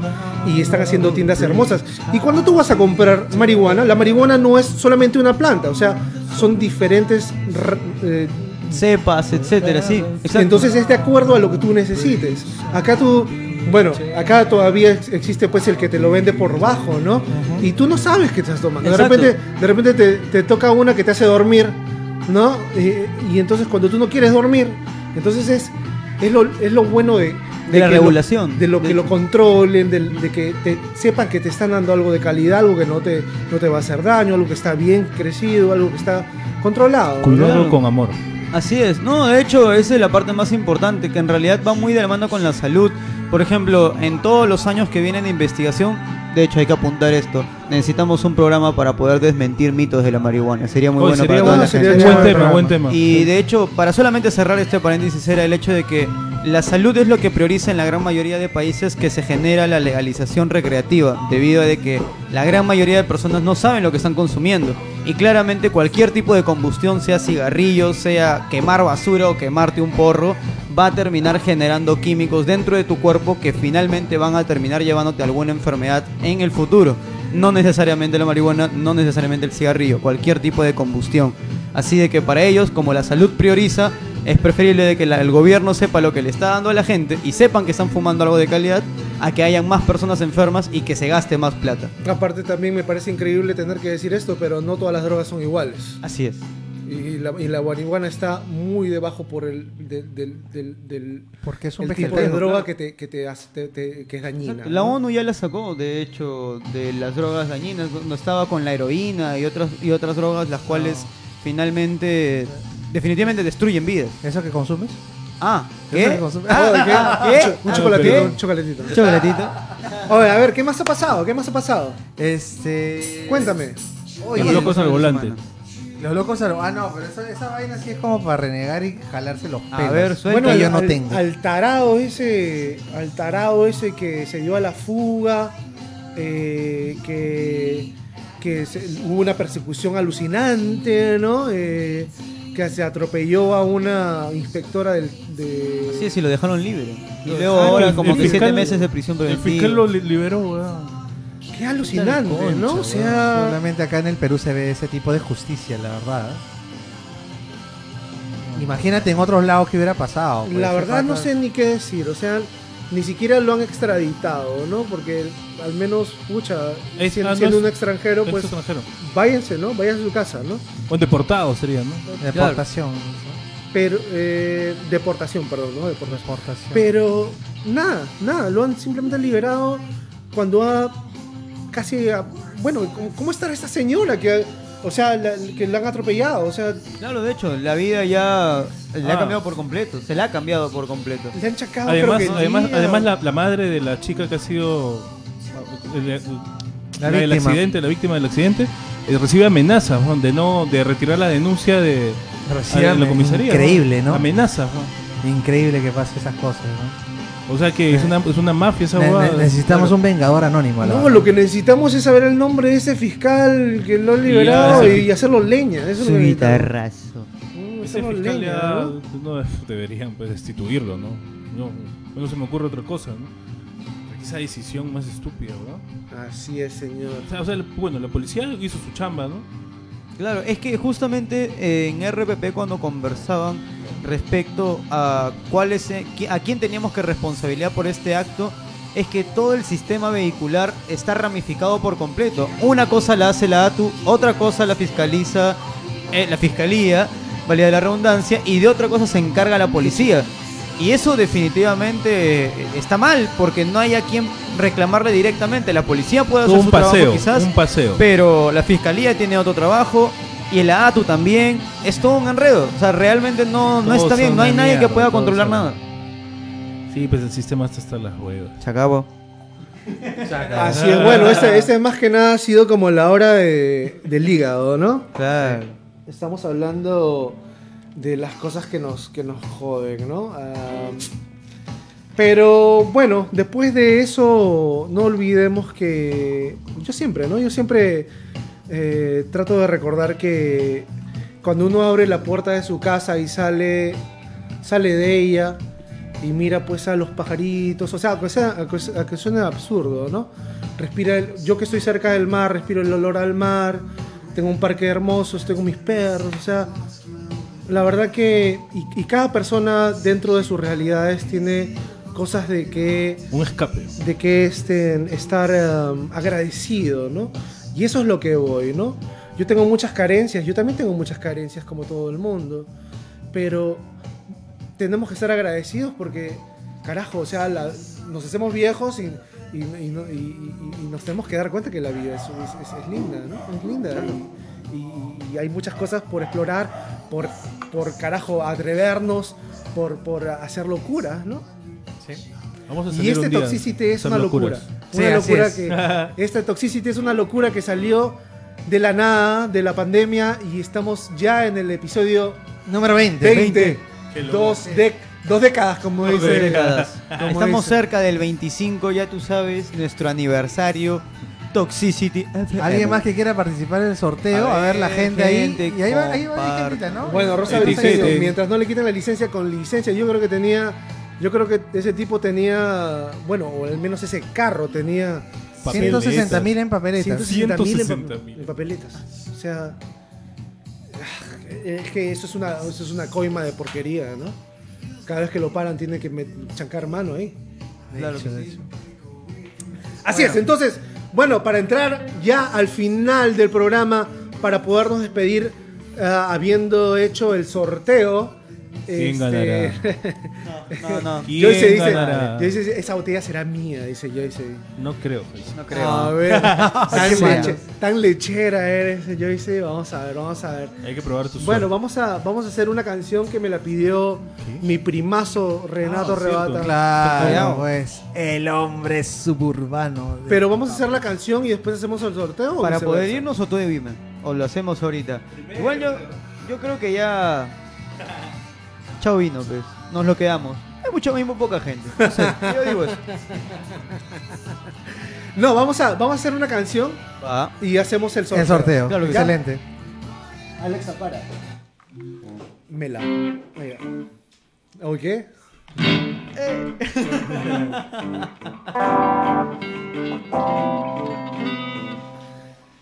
y están haciendo tiendas hermosas. Y cuando tú vas a comprar marihuana, la marihuana no es solamente una planta. O sea, son diferentes... eh, cepas, etcétera, sí. exacto. entonces es de acuerdo a lo que tú necesites. Acá tú, bueno, acá todavía ex- existe pues el que te lo vende por bajo, ¿no? Y tú no sabes qué estás tomando. De repente, de repente te, te toca una que te hace dormir, ¿no? Y, y entonces cuando tú no quieres dormir, entonces es, es, lo, es lo bueno de... De la que lo- regulación. de lo que De- lo controlen, de, de que te, sepan que te están dando algo de calidad, algo que no te, no te va a hacer daño, algo que está bien crecido, algo que está controlado. Cuidado con amor. Así es, no, de hecho esa es la parte más importante, que en realidad va muy de la mano con la salud. Por ejemplo, en todos los años que vienen de investigación, de hecho hay que apuntar esto, necesitamos un programa para poder desmentir mitos de la marihuana. Sería muy Oye, bueno sería para toda la sería gente. buen tema, buen tema. Y de hecho, para solamente cerrar este paréntesis, era el hecho de que la salud es lo que prioriza en la gran mayoría de países que se genera la legalización recreativa, debido a de que la gran mayoría de personas no saben lo que están consumiendo. Y claramente cualquier tipo de combustión, sea cigarrillo, sea quemar basura o quemarte un porro, va a terminar generando químicos dentro de tu cuerpo que finalmente van a terminar llevándote alguna enfermedad en el futuro. No necesariamente la marihuana, no necesariamente el cigarrillo, cualquier tipo de combustión. Así de que para ellos, como la salud prioriza, es preferible de que el gobierno sepa lo que le está dando a la gente y sepan que están fumando algo de calidad, a que hayan más personas enfermas y que se gaste más plata. Aparte también me parece increíble tener que decir esto, pero no todas las drogas son iguales. Así es. Y la, y la marihuana está muy debajo por el del, del, del- del- Porque es un el tipo de droga que te, que te hace te- te- que es dañina. La ¿no? ONU ya la sacó, de hecho, de las drogas dañinas. No estaba con la heroína y otras, y otras drogas, las cuales finalmente, definitivamente destruyen vidas. ¿Eso que consumes? Ah, ¿Eso que ¿qué? ¿de qué? Ah, ¿qué? Un chocolatito, un chocolatito. Chocolatito. Oye, a ver, ¿qué más ha pasado? ¿Qué más ha pasado? Este. Cuéntame. Oye, Los locos al volante. Los locos al- Ah, no, pero esa, esa vaina sí es como para renegar y jalarse los A pelos. ver, suelta. Bueno, que yo al, no al- tengo. al tarado ese, al tarado ese que se dio a la fuga, eh, que, que se- hubo una persecución alucinante, ¿no? Eh, que se atropelló a una inspectora del, de... Sí, sí, lo dejaron libre. Y luego ahora el- como el que siete fiscal- meses de prisión El preventiva. fiscal lo li- liberó, weón. Qué alucinante, Concha, ¿no? O sea, Solamente acá en el Perú se ve ese tipo de justicia, la verdad. Imagínate en otros lados que hubiera pasado. pues, la verdad no sé ni qué decir. O sea, ni siquiera lo han extraditado, ¿no? Porque al menos, pucha, Es- siendo, ah, no siendo es- un extranjero, Es pues extranjero. váyanse, ¿no? Váyanse a su casa, ¿no? O deportado sería, ¿no? Deportación. Pero, eh, deportación, perdón, ¿no? Deportación. Deportación. Pero nada, nada, lo han simplemente liberado cuando ha casi, bueno, ¿cómo, cómo estará esta señora que, o sea, la- que la han atropellado? O sea, Claro, de hecho, la vida ya le ha Ah. cambiado por completo. Se la ha cambiado por completo. le han chacado Además, creo que además, día. además la, la madre de la chica que ha sido el, el- La la del víctima. accidente, la víctima del accidente, eh, recibe amenazas ¿no? de no de retirar la denuncia de Recibe en la comisaría. Increíble, ¿no? Amenazas, ¿no? Increíble que pase esas cosas, ¿no? O sea que es una, es una mafia esa Ne- necesitamos un vengador anónimo. a la No, verdad. lo que necesitamos es saber el nombre de ese fiscal que lo ha liberado y, fi- hacerlo leña. Eso es lo que necesitamos. Mm, Ese fiscal leña, ya ¿no? no, deberían pues, destituirlo, ¿no? No, no se me ocurre otra cosa, ¿no? Esa decisión más estúpida, ¿no? Así es, señor. O sea, o sea, el- bueno, la policía hizo su chamba, ¿no? Claro, es que justamente eh, en RPP cuando conversaban respecto a cuál es, eh, a quién teníamos que responsabilidad por este acto, es que todo el sistema vehicular está ramificado por completo. Una cosa la hace la ATU, otra cosa la fiscaliza eh, la fiscalía, valía la redundancia, y de otra cosa se encarga la policía. Y eso definitivamente eh, está mal, porque no hay a quien reclamarle directamente. La policía puede hacer un su paseo, trabajo quizás, un paseo. pero la fiscalía tiene otro trabajo y el ATU también. Es todo un enredo. O sea, realmente no, no está bien. No hay nadie que pueda controlar nada. Sí, pues el sistema está hasta las huevas. Se acabó. Así es, bueno, este, este más que nada ha sido como la hora de- del hígado, ¿no? Claro. Estamos hablando de las cosas que nos, que nos joden, ¿no? Pero bueno, después de eso, no olvidemos que yo siempre, ¿no? Yo siempre eh, trato de recordar que cuando uno abre la puerta de su casa y sale, sale de ella y mira pues a los pajaritos, o sea, que, sea, absurdo, ¿no? Respira el- yo que estoy cerca del mar, respiro el olor al mar, tengo un parque hermoso, con mis perros, o sea, la verdad que y, y cada persona dentro de sus realidades tiene cosas de que Un escape. de que este, estar um, agradecido, ¿no? Y eso es lo que voy, ¿no? Yo tengo muchas carencias, yo también tengo muchas carencias como todo el mundo, pero tenemos que estar agradecidos porque, carajo, o sea, la- nos hacemos viejos y, y- y y- nos tenemos que dar cuenta que la vida es, es- es- linda, ¿no? Es linda. Y, y- y hay muchas cosas por explorar, por, por carajo, atrevernos, por, por hacer locuras, ¿no? Vamos a Y este Toxicity a es una locura. Sí, Una así locura es. que. (laughs) Este Toxicity es una locura que salió de la nada, de la pandemia, y estamos ya en el episodio Número 20. 20. Qué loco. Dos, dec- dos décadas, como Dos dice. décadas. como Estamos dice. cerca del 25, ya tú sabes, nuestro aniversario. Toxicity. ¿Alguien más que quiera participar en el sorteo? A A ver, la gente, gente, ahí. Y ahí va, ahí va la gentita, ¿no? Bueno, Rosa. Briceño, mientras no le quiten la licencia con licencia, yo creo que tenía. Yo creo que ese tipo tenía. Bueno, o al menos ese carro tenía. 160 mil en papeletas. 160 mil en, 160.000. pa- en papeletas. O sea. ah, Es que eso es una, eso es una coima de porquería, ¿no? Cada vez que lo paran tiene que chancar mano ahí. Claro que sí. Así es, entonces, bueno, para entrar ya al final del programa, para podernos despedir, ah, habiendo hecho el sorteo. ¿Quién este, (laughs) No, no, ¿Quién Joyce dice, ganará? Joyce dice, esa botella será mía, dice Joyce. No creo. pues. no A creo. ver, (laughs) tan, sea. leche- tan lechera eres, Joyce. Vamos a ver, vamos a ver. Hay que probar tu Bueno, suerte. vamos a, vamos a hacer una canción que me la pidió mi primazo Renato Ah, cierto. Rebata. Claro, pues. El hombre suburbano. Pero vamos a hacer la canción y después hacemos el sorteo. Para poder irnos o tú dime. O lo hacemos ahorita. Igual yo, yo creo que ya. Chao vino, pues. Nos lo quedamos. Hay mucho mismo poca gente. No sé, (laughs) yo digo eso. No, vamos a, vamos a hacer una canción Va. y hacemos el sorteo. El sorteo. Claro que sí. Excelente. Alexa, para. Mela. Va. ¿O qué?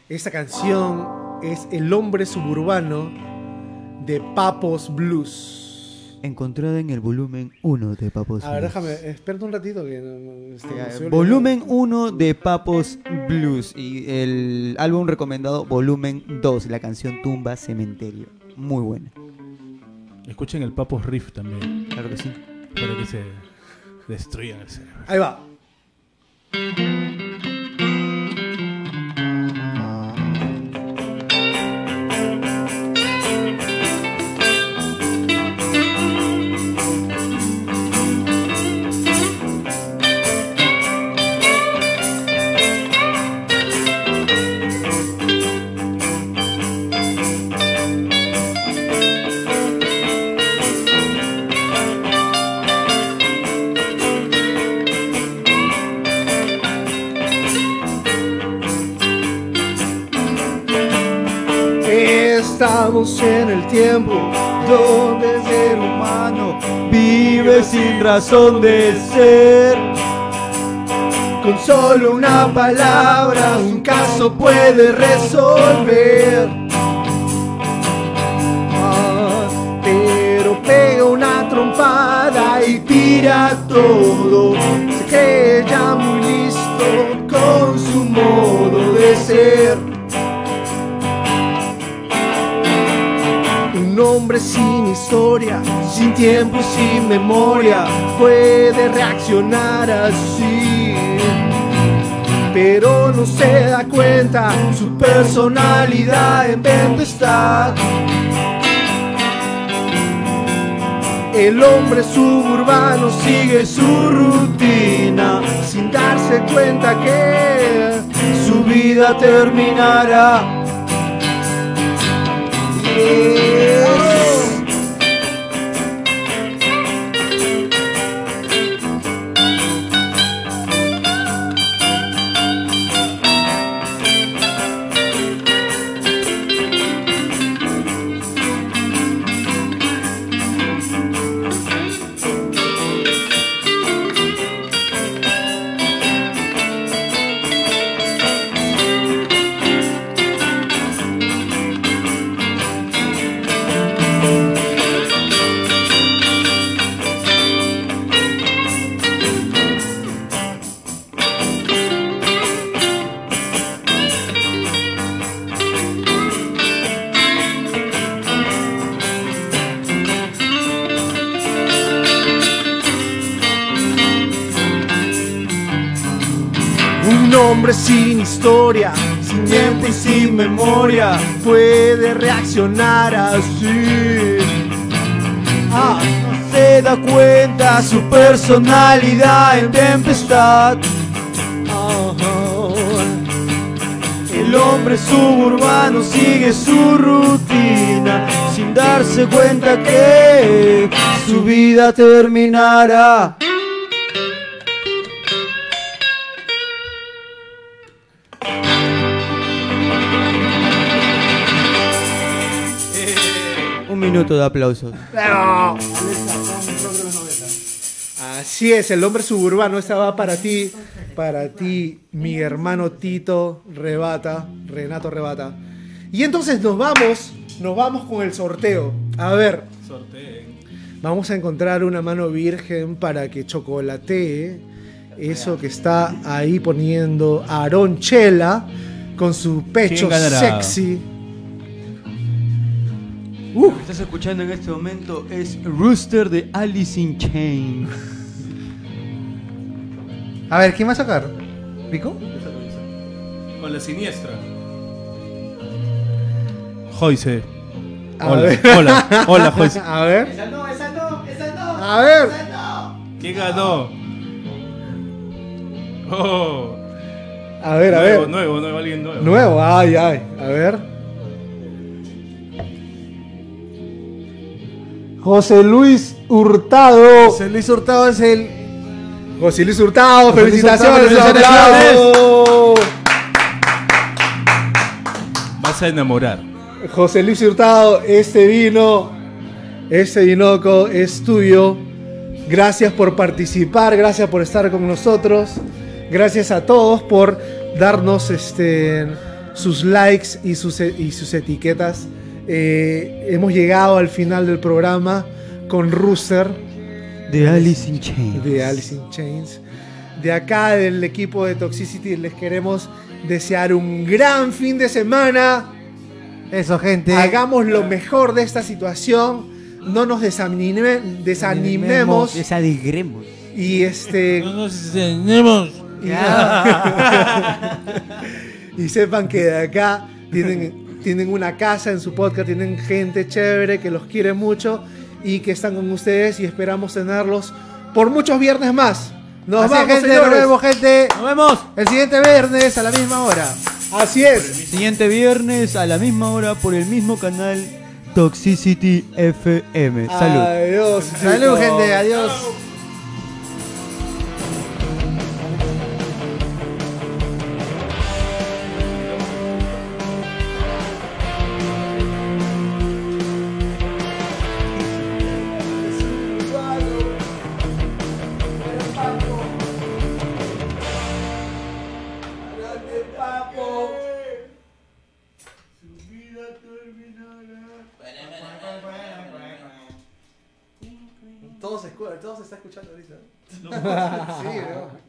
Esta canción es El hombre suburbano de Papos Blues. Encontrada en el volumen 1 de Papos A ver, Blues. déjame, espérate un ratito que este, olvidando. Volumen 1 de Papos Blues y el álbum recomendado volumen 2, la canción Tumba Cementerio. Muy buena, Escuchen el Papos Riff también, claro que sí. para que se destruyan el cerebro. Ahí va. En el tiempo donde el ser humano Vive sin razón de ser. con solo una palabra un caso puede resolver. Ah, pero pega una trompada y tira todo. Se cree ya muy listo con su modo de ser. Hombre sin historia, sin tiempo, sin memoria, puede reaccionar así. Pero no se da cuenta su personalidad en tempestad. El hombre suburbano sigue su rutina sin darse cuenta que su vida terminará. Yes. Sin tiempo y sin memoria, puede reaccionar así. Ah, se da cuenta su personalidad en tempestad. El hombre suburbano sigue su rutina sin darse cuenta que su vida terminará. Minuto de aplausos. Así es, el hombre suburbano, esta va para ti, para ti, mi hermano Tito Rebata, Renato Rebata. Y entonces nos vamos, nos vamos con el sorteo. A ver, vamos a encontrar una mano virgen para que chocolatee eso que está ahí poniendo Aarón Chela con su pecho ¿Quién Lo que estás escuchando en este momento es Rooster de Alice in Chains. A ver, ¿quién va a sacar? ¿Pico? Con la siniestra. Joyce. Hola, hola, Joyce. (laughs) A ver, Esa no, esa no, esa no. a ver. ¿Quién ganó? Oh, A ver, a nuevo, ver. nuevo, nuevo, alguien nuevo. Nuevo, ay, ay. A ver. José Luis Hurtado. José Luis Hurtado es el. José Luis Hurtado, José Luis felicitaciones. Hurtado, felicitaciones. Vas a enamorar. José Luis Hurtado, este vino, este vinoco es tuyo. Gracias por participar, gracias por estar con nosotros. Gracias a todos por darnos este, sus likes y sus, y sus etiquetas. Eh, hemos llegado al final del programa. con Rooster De Alice in Chains. de Alice in Chains. De acá del equipo de Toxicity les queremos desear un gran fin de semana. Eso, gente. Hagamos lo mejor de esta situación. No nos desanime- desanimemos. Desadigremos. Y este. nos tenemos. Y, (laughs) y sepan que de acá tienen, tienen una casa en su podcast, tienen gente chévere que los quiere mucho y que están con ustedes y esperamos tenerlos por muchos viernes más. Nos Así vamos, gente. señores. Nos vemos, gente. Nos vemos. El siguiente viernes a la misma hora. Así es. Siguiente viernes a la misma hora por el mismo canal Toxicity FM. Salud. Adiós. Salud, gente. Adiós. Escu- todos se está escuchando ahorita. (laughs) sí, ¿no?